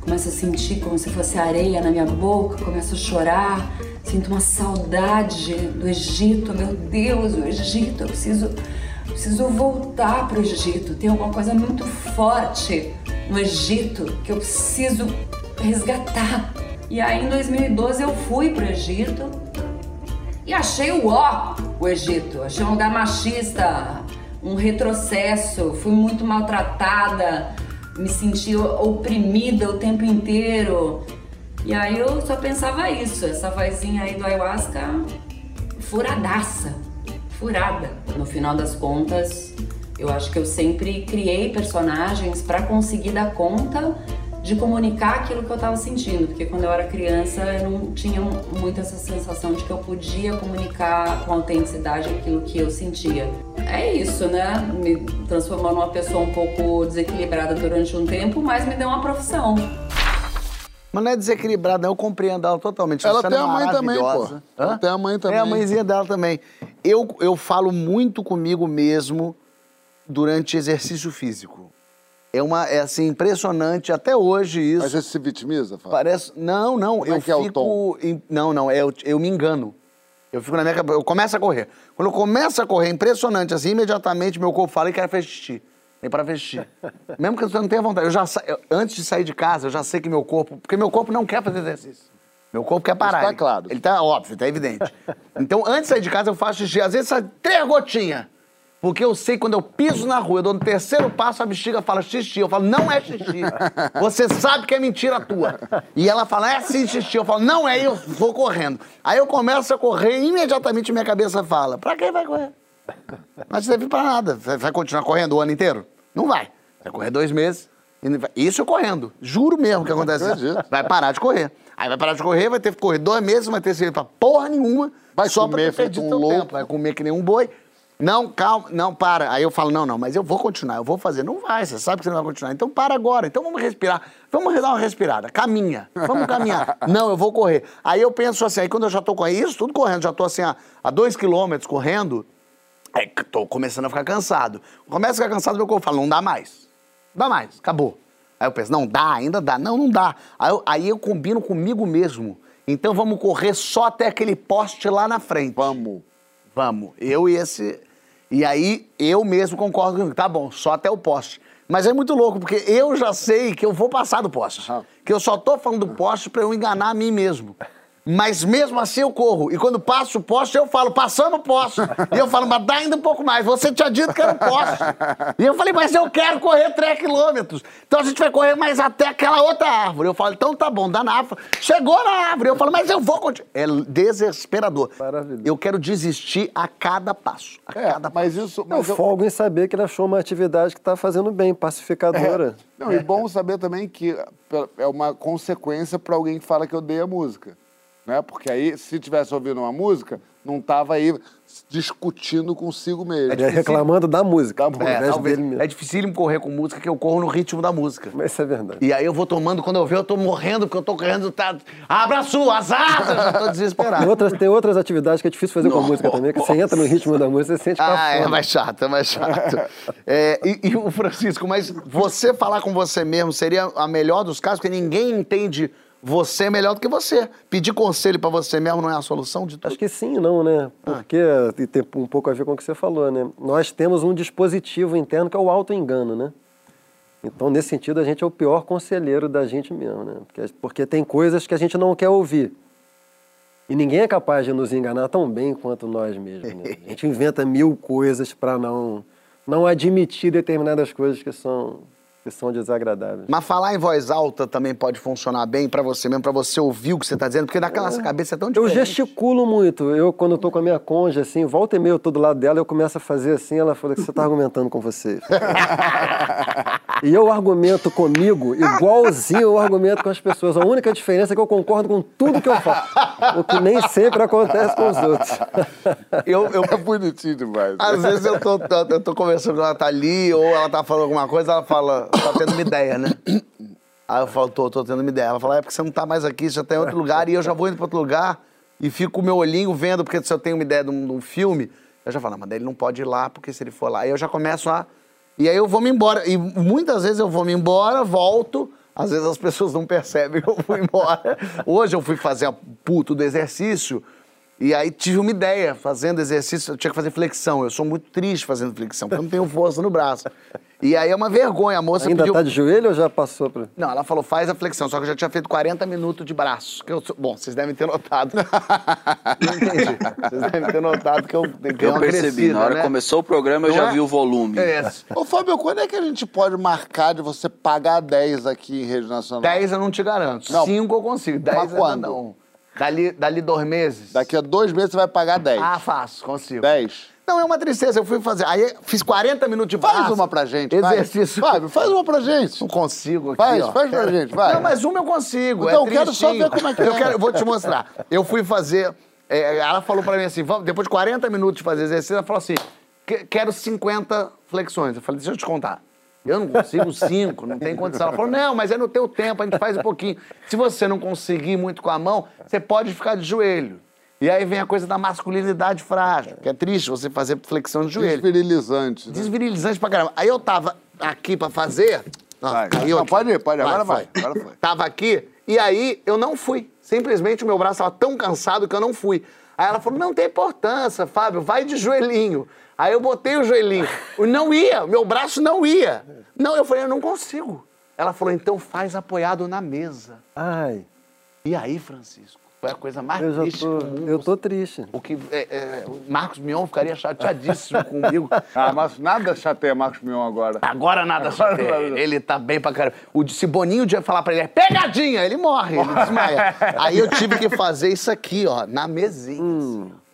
Começo a sentir como se fosse areia na minha boca, começo a chorar, sinto uma saudade do Egito, meu Deus, o Egito, eu preciso, preciso voltar pro Egito. Tem alguma coisa muito forte no Egito que eu preciso resgatar. E aí em 2012 eu fui pro Egito e achei o ó, o Egito. Achei um lugar machista, um retrocesso, fui muito maltratada, me senti oprimida o tempo inteiro. E aí eu só pensava isso, essa vozinha aí do ayahuasca furadaça, furada. No final das contas, eu acho que eu sempre criei personagens para conseguir dar conta de comunicar aquilo que eu estava sentindo, porque quando eu era criança eu não tinha muito essa sensação de que eu podia comunicar com autenticidade aquilo que eu sentia. É isso, né? Me transformou numa pessoa um pouco desequilibrada durante um tempo, mas me deu uma profissão. Mas não é desequilibrada, eu compreendo ela totalmente. Ela tem é a mãe também, pô. Ela tem a mãe também. É a mãezinha dela também. Eu, eu falo muito comigo mesmo durante exercício físico. É uma, é assim, impressionante até hoje isso. Mas você se vitimiza, Fábio? Parece. Não, não. Como é eu que é o fico. em- Não, não. Eu, eu me engano. Eu fico na minha. Eu começo a correr. Quando eu começo a correr, é impressionante. Assim, imediatamente meu corpo fala e quer fazer xixi. Nem para fazer xixi. Mesmo que eu não tenha vontade. Eu já sa... eu- antes de sair de casa, eu já sei que meu corpo. Porque meu corpo não quer fazer exercício. Meu corpo quer parar. tá Ele- claro. Ele tá óbvio, tá evidente. [LAUGHS] Então, antes de sair de casa, eu faço xixi. Às vezes sai três gotinhas. Porque eu sei quando eu piso na rua, eu dou no terceiro passo, a bexiga fala xixi. Eu falo, não é xixi. [LAUGHS] Você sabe que é mentira tua. E ela fala, é sim xixi. Eu falo, não é, e eu vou correndo. Aí eu começo a correr e imediatamente minha cabeça fala, pra quem vai correr? Mas não serve pra nada. Vai continuar correndo o ano inteiro? Não vai. Vai correr dois meses. e não vai- Isso correndo. Juro mesmo que acontece isso. Vai parar de correr. Aí vai parar de correr, vai ter que correr dois meses, vai ter servido pra porra nenhuma. Vai só comer pra ter um louco. tempo. Vai comer que nem um boi. Não, calma, não, para. Aí eu falo, não, não, mas eu vou continuar, eu vou fazer. Não vai, você sabe que você não vai continuar. Então para agora. Então vamos respirar. Vamos dar uma respirada. Caminha. Vamos caminhar. [LAUGHS] não, eu vou correr. Aí eu penso assim, aí quando eu já tô com isso, tudo correndo, já tô assim, a, a dois quilômetros correndo, que tô começando a ficar cansado. Começa a ficar cansado, meu corpo fala, não dá mais. Não dá mais, acabou. Aí eu penso, não dá, ainda dá. Não, não dá. Aí eu, aí eu combino comigo mesmo. Então vamos correr só até aquele poste lá na frente. Vamos. Vamos. Eu e esse. E aí eu mesmo concordo comigo. Tá bom, só até o poste. Mas é muito louco, porque eu já sei que eu vou passar do poste. Que eu só tô falando do poste pra eu enganar a mim mesmo. Mas mesmo assim eu corro. E quando passo o poste, eu falo, passamos o poste. E eu falo, mas dá ainda um pouco mais. Você tinha dito que era o poste. E eu falei, mas eu quero correr 3 quilômetros. Então a gente vai correr mais até aquela outra árvore. Eu falo, então tá bom, dá na árvore. Chegou na árvore. Eu falo, mas eu vou continuar. É desesperador. Maravilhoso. Eu quero desistir a cada passo. A É, cada mas isso. Eu Mas eu- folgo em saber que ele achou uma atividade que está fazendo bem, pacificadora. Não, e bom saber também que é uma consequência para alguém que fala que odeia música. Né? Porque aí, se tivesse ouvindo uma música, não tava aí discutindo consigo mesmo. É reclamando da música. ao É, invés talvez, é dificílimo correr com música, que eu corro no ritmo da música. Mas isso é verdade. E aí eu vou tomando, quando eu ver, eu tô morrendo, porque eu tô correndo, tá... Abra suas asas! Eu tô Tem desesperado. outras, tem outras atividades que é difícil fazer com a música também, que você entra no ritmo da música e sente pra Ah, é fora. mais chato, é mais chato. [LAUGHS] É, e, e o Francisco, mas você falar com você mesmo seria a melhor dos casos, porque ninguém entende você melhor do que você. Pedir conselho pra você mesmo não é a solução de tudo. Acho que sim e não, né? Porque, e tem um pouco a ver com o que você falou, né? Nós temos um dispositivo interno que é o auto-engano, né? Então, nesse sentido, a gente é o pior conselheiro da gente mesmo, né? Porque, porque tem coisas que a gente não quer ouvir. E ninguém é capaz de nos enganar tão bem quanto nós mesmos, né? A gente inventa mil coisas para não, não admitir determinadas coisas que são, que são desagradáveis. Mas falar em voz alta também pode funcionar bem pra você mesmo, pra você ouvir o que você tá dizendo, porque naquela cabeça é tão Eu diferente. gesticulo muito. Eu, quando eu tô com a minha conja, assim, volta e meia eu tô do lado dela, eu começo a fazer assim, ela fala que você tá argumentando com você. [LAUGHS] e eu argumento comigo igualzinho eu argumento com as pessoas. A única diferença é que eu concordo com tudo que eu faço. O que nem sempre acontece com os outros. [LAUGHS] Eu, eu, É bonitinho demais. Às vezes eu tô, tô- eu tô conversando com ela tá ali, ou ela tá falando alguma coisa, ela fala, tá tendo uma ideia, né? Aí eu falo, tô, tô tendo uma ideia. Ela fala, é porque você não tá mais aqui, você tá em outro lugar, e eu já vou indo pra outro lugar e fico com o meu olhinho vendo, porque se eu tenho uma ideia de um, de um filme, eu já falo, não, mas ele não pode ir lá, porque se ele for lá. Aí eu já começo a. E aí eu vou me embora. E muitas vezes eu vou me embora, volto. Às vezes as pessoas não percebem que eu fui embora. Hoje eu fui fazer a puto do exercício. E aí tive uma ideia, fazendo exercício, eu tinha que fazer flexão. Eu sou muito triste fazendo flexão, porque eu não tenho força no braço. E aí é uma vergonha, a moça Ainda pediu... tá de joelho ou já passou pra... Não, ela falou, faz a flexão, só que eu já tinha feito 40 minutos de braço. Que eu sou- Bom, vocês devem ter notado. [LAUGHS] Não entendi. Vocês devem ter notado que eu dei Eu uma percebi, crescida, na hora né? que começou o programa eu Não já é? vi o volume. É. Ô, Fábio, quando é que a gente pode marcar de você pagar 10 aqui em rede nacional? 10 eu não te garanto. Não. 5 eu consigo. 10 Mas ainda quando? não. Dali, dali dois meses. Daqui a dois meses você vai pagar 10. Ah, faço, consigo. 10. Não, é uma tristeza. Eu fui fazer. Aí fiz 40 minutos de braço. Faz uma pra gente, vai. Exercício. Fábio, faz uma pra gente. Não consigo aqui, Faz, ó. faz pra gente, vai. Não, mas uma eu consigo. Então, é eu quero só ver como é que eu é. Quero, eu vou te mostrar. Eu fui fazer... é, ela falou pra mim assim, vamos, depois de 40 minutos de fazer exercício, ela falou assim, "Que- quero 50 flexões. Eu falei, deixa eu te contar. Eu não consigo cinco, não tem condição. Ela falou, não, mas é no teu tempo, a gente faz um pouquinho. Se você não conseguir muito com a mão, você pode ficar de joelho. E aí vem a coisa da masculinidade frágil, que é triste você fazer flexão de joelho. Desvirilizante. né? Desvirilizante pra caramba. Aí eu tava aqui pra fazer. Ó, Vai. caiu Não, aqui. pode ir, pode ir. Agora vai. foi. Agora foi. Tava aqui, e aí eu não fui. Simplesmente o meu braço tava tão cansado que eu não fui. Aí ela falou: não tem importância, Fábio, vai de joelhinho. Aí eu botei o joelhinho. Não ia, meu braço não ia. Não, eu falei, eu não consigo. Ela falou, então faz apoiado na mesa. Ai, E aí, Francisco, foi a coisa mais eu triste tô... Eu tô triste. O que é, é, o Marcos Mion ficaria chateadíssimo [LAUGHS] comigo. Ah, mas nada chateia Marcos Mion agora. Agora nada chateia. ele. Ele tá bem pra caramba. O, se Boninho falar pra ele, é pegadinha, ele morre, ele desmaia. [LAUGHS] Aí eu tive que fazer isso aqui, ó, na mesinha. assim, ó.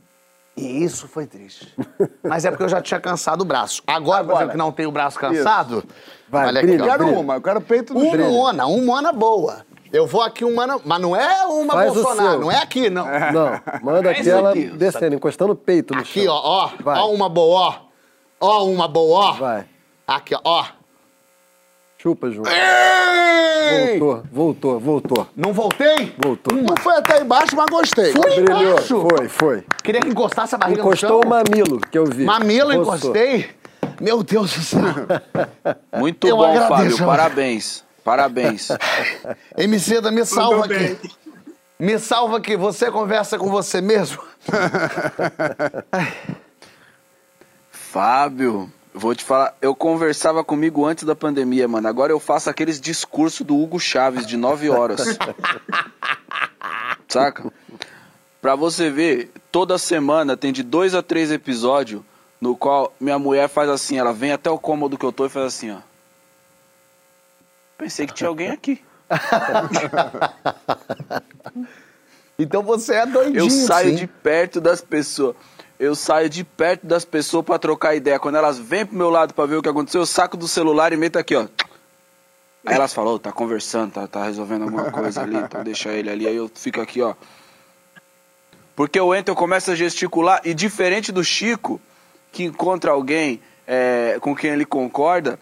E isso foi triste. Mas é porque eu já tinha cansado o braço. Agora, por exemplo, que não tem o braço cansado, Vai, olha aqui, ó. Eu quero uma, eu quero peito no chão. Umona, umona boa. Eu vou aqui umana, mas não é uma Faz o Bolsonaro, não é aqui, não. Não, manda É isso aquela aqui. descendo, encostando o peito no Aqui, chão. ó, ó, Vai. ó uma boa, ó. Ó uma boa, ó. Vai. Aqui, ó, ó. Chupa, João. Ei! Voltou, voltou, voltou. Não voltei? Voltou. Não foi até embaixo, mas gostei. Fui Brilhou. embaixo. Foi, foi. Queria que encostasse a barriga Encostou no o chão. mamilo que eu vi. Mamilo Encostou. encostei. Meu Deus do céu. [LAUGHS] Muito Eu bom, agradeço. Fábio. Parabéns. Parabéns. [LAUGHS] Emicida, me salva aqui. Me salva aqui. Você conversa com você mesmo? [LAUGHS] Fábio, vou te falar, eu conversava comigo antes da pandemia, mano. Agora eu faço aqueles discursos do Hugo Chaves de 9 horas. [LAUGHS] Saca? Pra você ver, toda semana tem de dois a três episódios no qual minha mulher faz assim, ela vem até o cômodo que eu tô e faz assim, ó. Pensei que tinha alguém aqui. [LAUGHS] Então você é doidinho, Eu saio sim. de perto das pessoas. Eu saio de perto das pessoas pra trocar ideia. Quando elas vêm pro meu lado pra ver o que aconteceu, eu saco do celular e meto aqui, ó. Aí elas falam, "Ô, tá conversando, tá, tá resolvendo alguma coisa ali, então deixa ele ali. Aí eu fico aqui, ó. Porque eu entro, eu começo a gesticular, e diferente do Chico, que encontra alguém é, com quem ele concorda,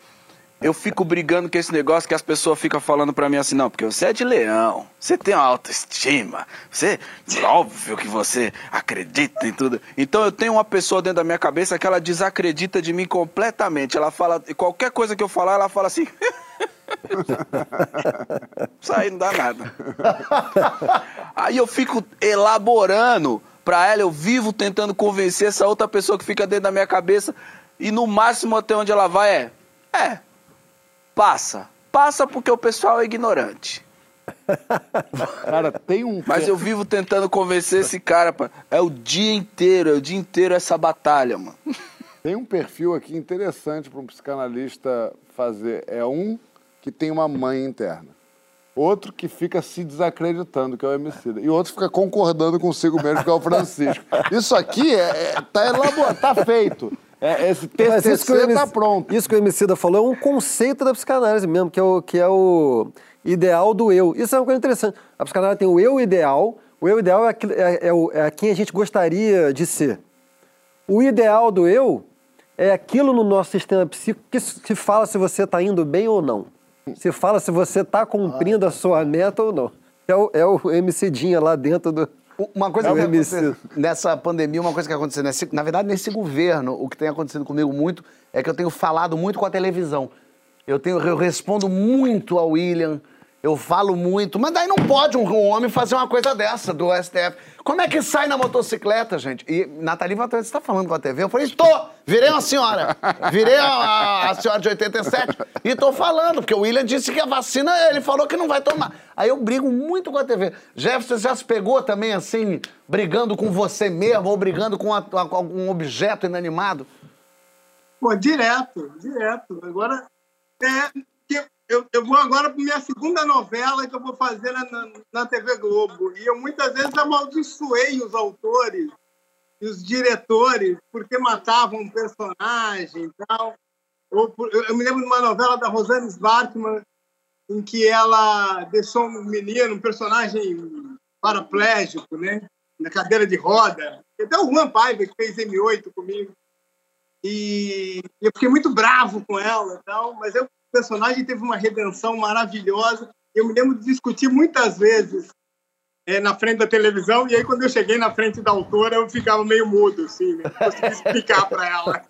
eu fico brigando com esse negócio que as pessoas ficam falando pra mim assim, não, porque você é de leão, você tem uma autoestima, você, óbvio que você acredita em tudo. Então eu tenho uma pessoa dentro da minha cabeça que ela desacredita de mim completamente. Ela fala, qualquer coisa que eu falar, ela fala assim. [LAUGHS] Isso aí não dá nada. Aí eu fico elaborando pra ela, eu vivo tentando convencer essa outra pessoa que fica dentro da minha cabeça. E no máximo até onde ela vai é. É. Passa. Passa porque o pessoal é ignorante. [LAUGHS] Cara, tem um. Mas eu vivo tentando convencer esse cara, pá. É o dia inteiro, é o dia inteiro essa batalha, mano. Tem um perfil aqui interessante para um psicanalista fazer. É um que tem uma mãe interna. Outro que fica se desacreditando, que é o Emicida. E outro fica concordando consigo mesmo, que é o Francisco. [LAUGHS] Isso aqui é, é- tá elaborado, tá feito. É, esse Mas isso que, o TCC tá pronto. isso que o Emicida falou é um conceito da psicanálise mesmo, que é, o, que é o ideal do eu. Isso é uma coisa interessante. A psicanálise tem o eu ideal. O eu ideal é, aquilo- é, é, o- é quem a gente gostaria de ser. O ideal do eu é aquilo no nosso sistema psíquico que se fala se você está indo bem ou não. Se fala se você tá cumprindo a sua meta ou não. É o, é o MC Dinha lá dentro do. Uma coisa É que aconteceu nessa pandemia, uma coisa que aconteceu nesse, na verdade nesse governo, o que tem acontecido comigo muito é que eu tenho falado muito com a televisão. Eu tenho, eu respondo muito ao William, eu falo muito, mas daí não pode um, homem fazer uma coisa dessa do STF. Como é que sai na motocicleta, gente? E Nathalie Valtante está falando com a TV. Eu falei, estou, virei uma senhora, virei a, a- a senhora de 87 e estou falando, porque o William disse que a vacina, ele falou que não vai tomar. Aí eu brigo muito com a TV. Jefferson, você já se pegou também assim, brigando com você mesmo ou brigando com, algum objeto inanimado? Pô, direto, direto. Agora, é, eu, eu vou agora para minha segunda novela que eu vou fazer na, na, TV Globo. E eu muitas vezes amaldiçoei os autores e os diretores porque matavam um personagem e tal. Eu, eu me lembro de uma novela da Rosane Svartman em que ela deixou um menino, um personagem paraplégico, né? Na cadeira de roda. Até o Juan Paiva, que fez M8 comigo. E eu fiquei muito bravo com ela e tal, mas aí o personagem teve uma redenção maravilhosa. Eu me lembro de discutir muitas vezes eh, na frente da televisão, e aí quando eu cheguei na frente da autora, eu ficava meio mudo, assim, né? Não conseguia [LAUGHS] explicar para ela.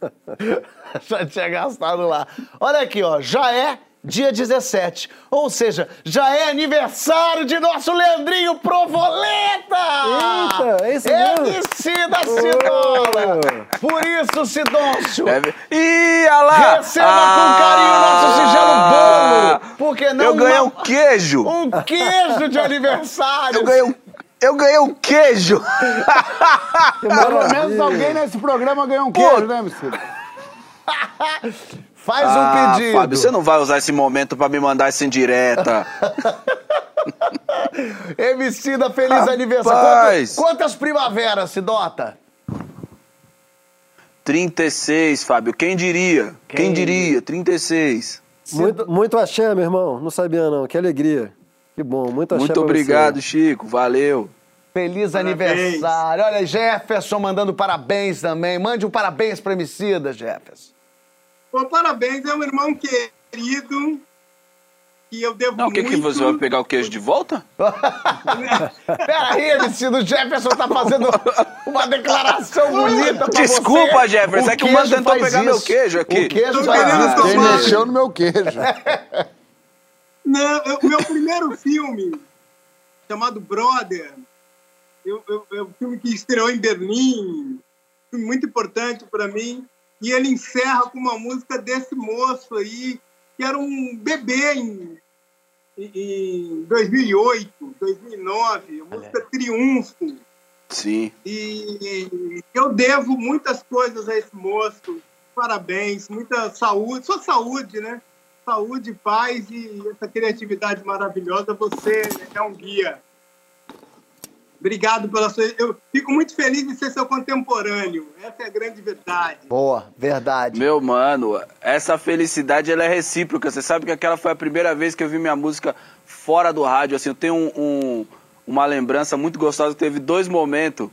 [LAUGHS] já tinha gastado lá. Olha aqui, ó, já é dia 17. Ou seja, já é aniversário de nosso Leandrinho Provoleta! Eita, é isso mesmo? MC da Cidola! Por isso, Sidôncio, É ve- Ih, olha lá! receba com carinho o nosso singelo Ah! bolo! Porque não Eu ganhei um queijo! um queijo de aniversário! Eu ganhei um, eu ganhei um queijo! [LAUGHS] Pelo menos alguém nesse programa ganhou um queijo, né, MC? [LAUGHS] Faz ah, um pedido! Fábio, você não vai usar esse momento pra me mandar essa indireta. [LAUGHS] MC da Feliz Aniversário! Rapaz! Quantas, quantas primaveras, Sidota? 36, Fábio. Quem diria? Quem, diria? 36. Muito, muito axé, meu irmão. Não sabia, não. Que alegria. Que bom. Muito axé Muito pra obrigado, você. Chico. Valeu. Feliz Parabéns. aniversário. Olha, Jefferson mandando parabéns também. Mande um parabéns pra Emicida, Jefferson. Pô, parabéns, é um irmão querido que eu devo Não, o que, que muito. você vai pegar o queijo de volta? [LAUGHS] Peraí, Emicida, o Jefferson tá fazendo uma declaração bonita pra Desculpa, você. Jefferson, é que o mano tentou pegar meu queijo aqui. O queijo Tô faz isso. mexeu no meu queijo. [LAUGHS] Não, o meu primeiro filme, chamado Brother, eu, eu, é um filme que estreou em Berlim, um filme muito importante para mim, e ele encerra com uma música desse moço aí, que era um bebê em, em 2008, 2009, a música Triunfo. Sim. E eu devo muitas coisas a esse moço. Parabéns, muita saúde, só saúde, né? Saúde, paz e essa criatividade maravilhosa. Você é um guia. Obrigado pela sua. Eu fico muito feliz de ser seu contemporâneo. Essa é a grande verdade. Boa, verdade. Meu mano, essa felicidade ela é recíproca. Você sabe que aquela foi a primeira vez que eu vi minha música fora do rádio. Assim, eu tenho um- um- uma lembrança muito gostosa. Teve dois momentos.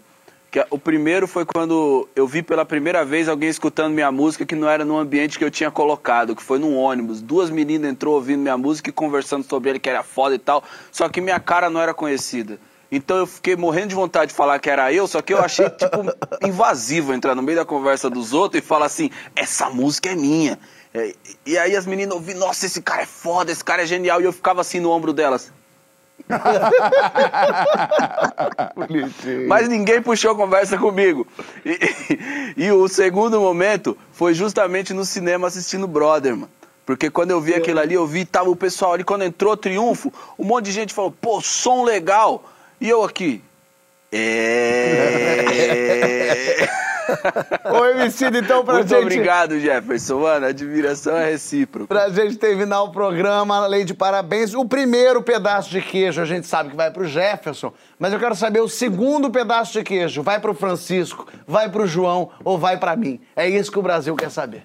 Que o primeiro foi quando eu vi pela primeira vez alguém escutando minha música que não era no ambiente que eu tinha colocado, que foi num ônibus. Duas meninas entrou ouvindo minha música e conversando sobre ele que era foda e tal. Só que minha cara não era conhecida. Então eu fiquei morrendo de vontade de falar que era eu, só que eu achei, tipo, invasivo entrar no meio da conversa dos outros e falar assim: essa música é minha. É, E aí as meninas ouviram, nossa, esse cara é foda, esse cara é genial. E eu ficava assim no ombro delas. [LAUGHS] Mas ninguém puxou conversa comigo. E, e- e o segundo momento foi justamente no cinema assistindo Brother, mano. Porque quando eu vi aquilo ali, eu vi, tava o pessoal ali, quando entrou Triunfo, um monte de gente falou, pô, som legal. E eu aqui. É. [LAUGHS] Ô, Emicida, então, pra Muito gente... obrigado, Jefferson. Mano, a admiração é recíproca. Pra gente terminar o programa, além de parabéns, o primeiro pedaço de queijo a gente sabe que vai pro Jefferson, mas eu quero saber o segundo pedaço de queijo. Vai pro Francisco, vai pro João ou vai pra mim? É isso que o Brasil quer saber.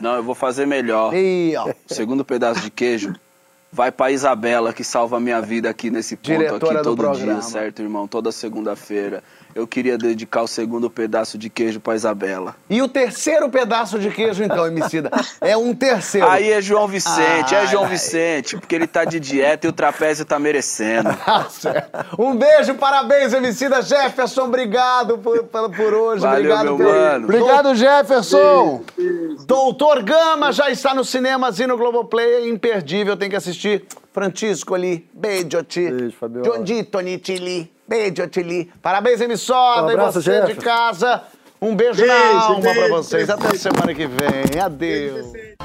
Não, eu vou fazer melhor. E, ó. O segundo pedaço de queijo vai pra Isabela, que salva a minha vida aqui nesse ponto Diretora aqui do todo dia, certo, irmão? Toda segunda-feira. Eu queria dedicar o segundo pedaço de queijo pra Isabela. E o terceiro pedaço de queijo, então, Emicida? É um terceiro. Aí é João Vicente, é Ai, João ai. Vicente, porque ele tá de dieta e o trapézio tá merecendo. [LAUGHS] Certo. Um beijo, parabéns, Emicida Jefferson. Obrigado por, por, por hoje. Valeu, obrigado meu pelo- mano. Obrigado, Jefferson! Doutor Gama já está nos cinemas e no Globoplay. É imperdível, tem que assistir. Francisco ali, beijo, ti. Beijo, Fabiola. John Dito, Nitili, beijo, Tili. Parabéns, emissora, Um e abraço, você de Jefferson. casa. Um beijo, na Beijo, alma pra beijo, vocês. beijo, Até beijo. semana que vem. Adeus. Beijo,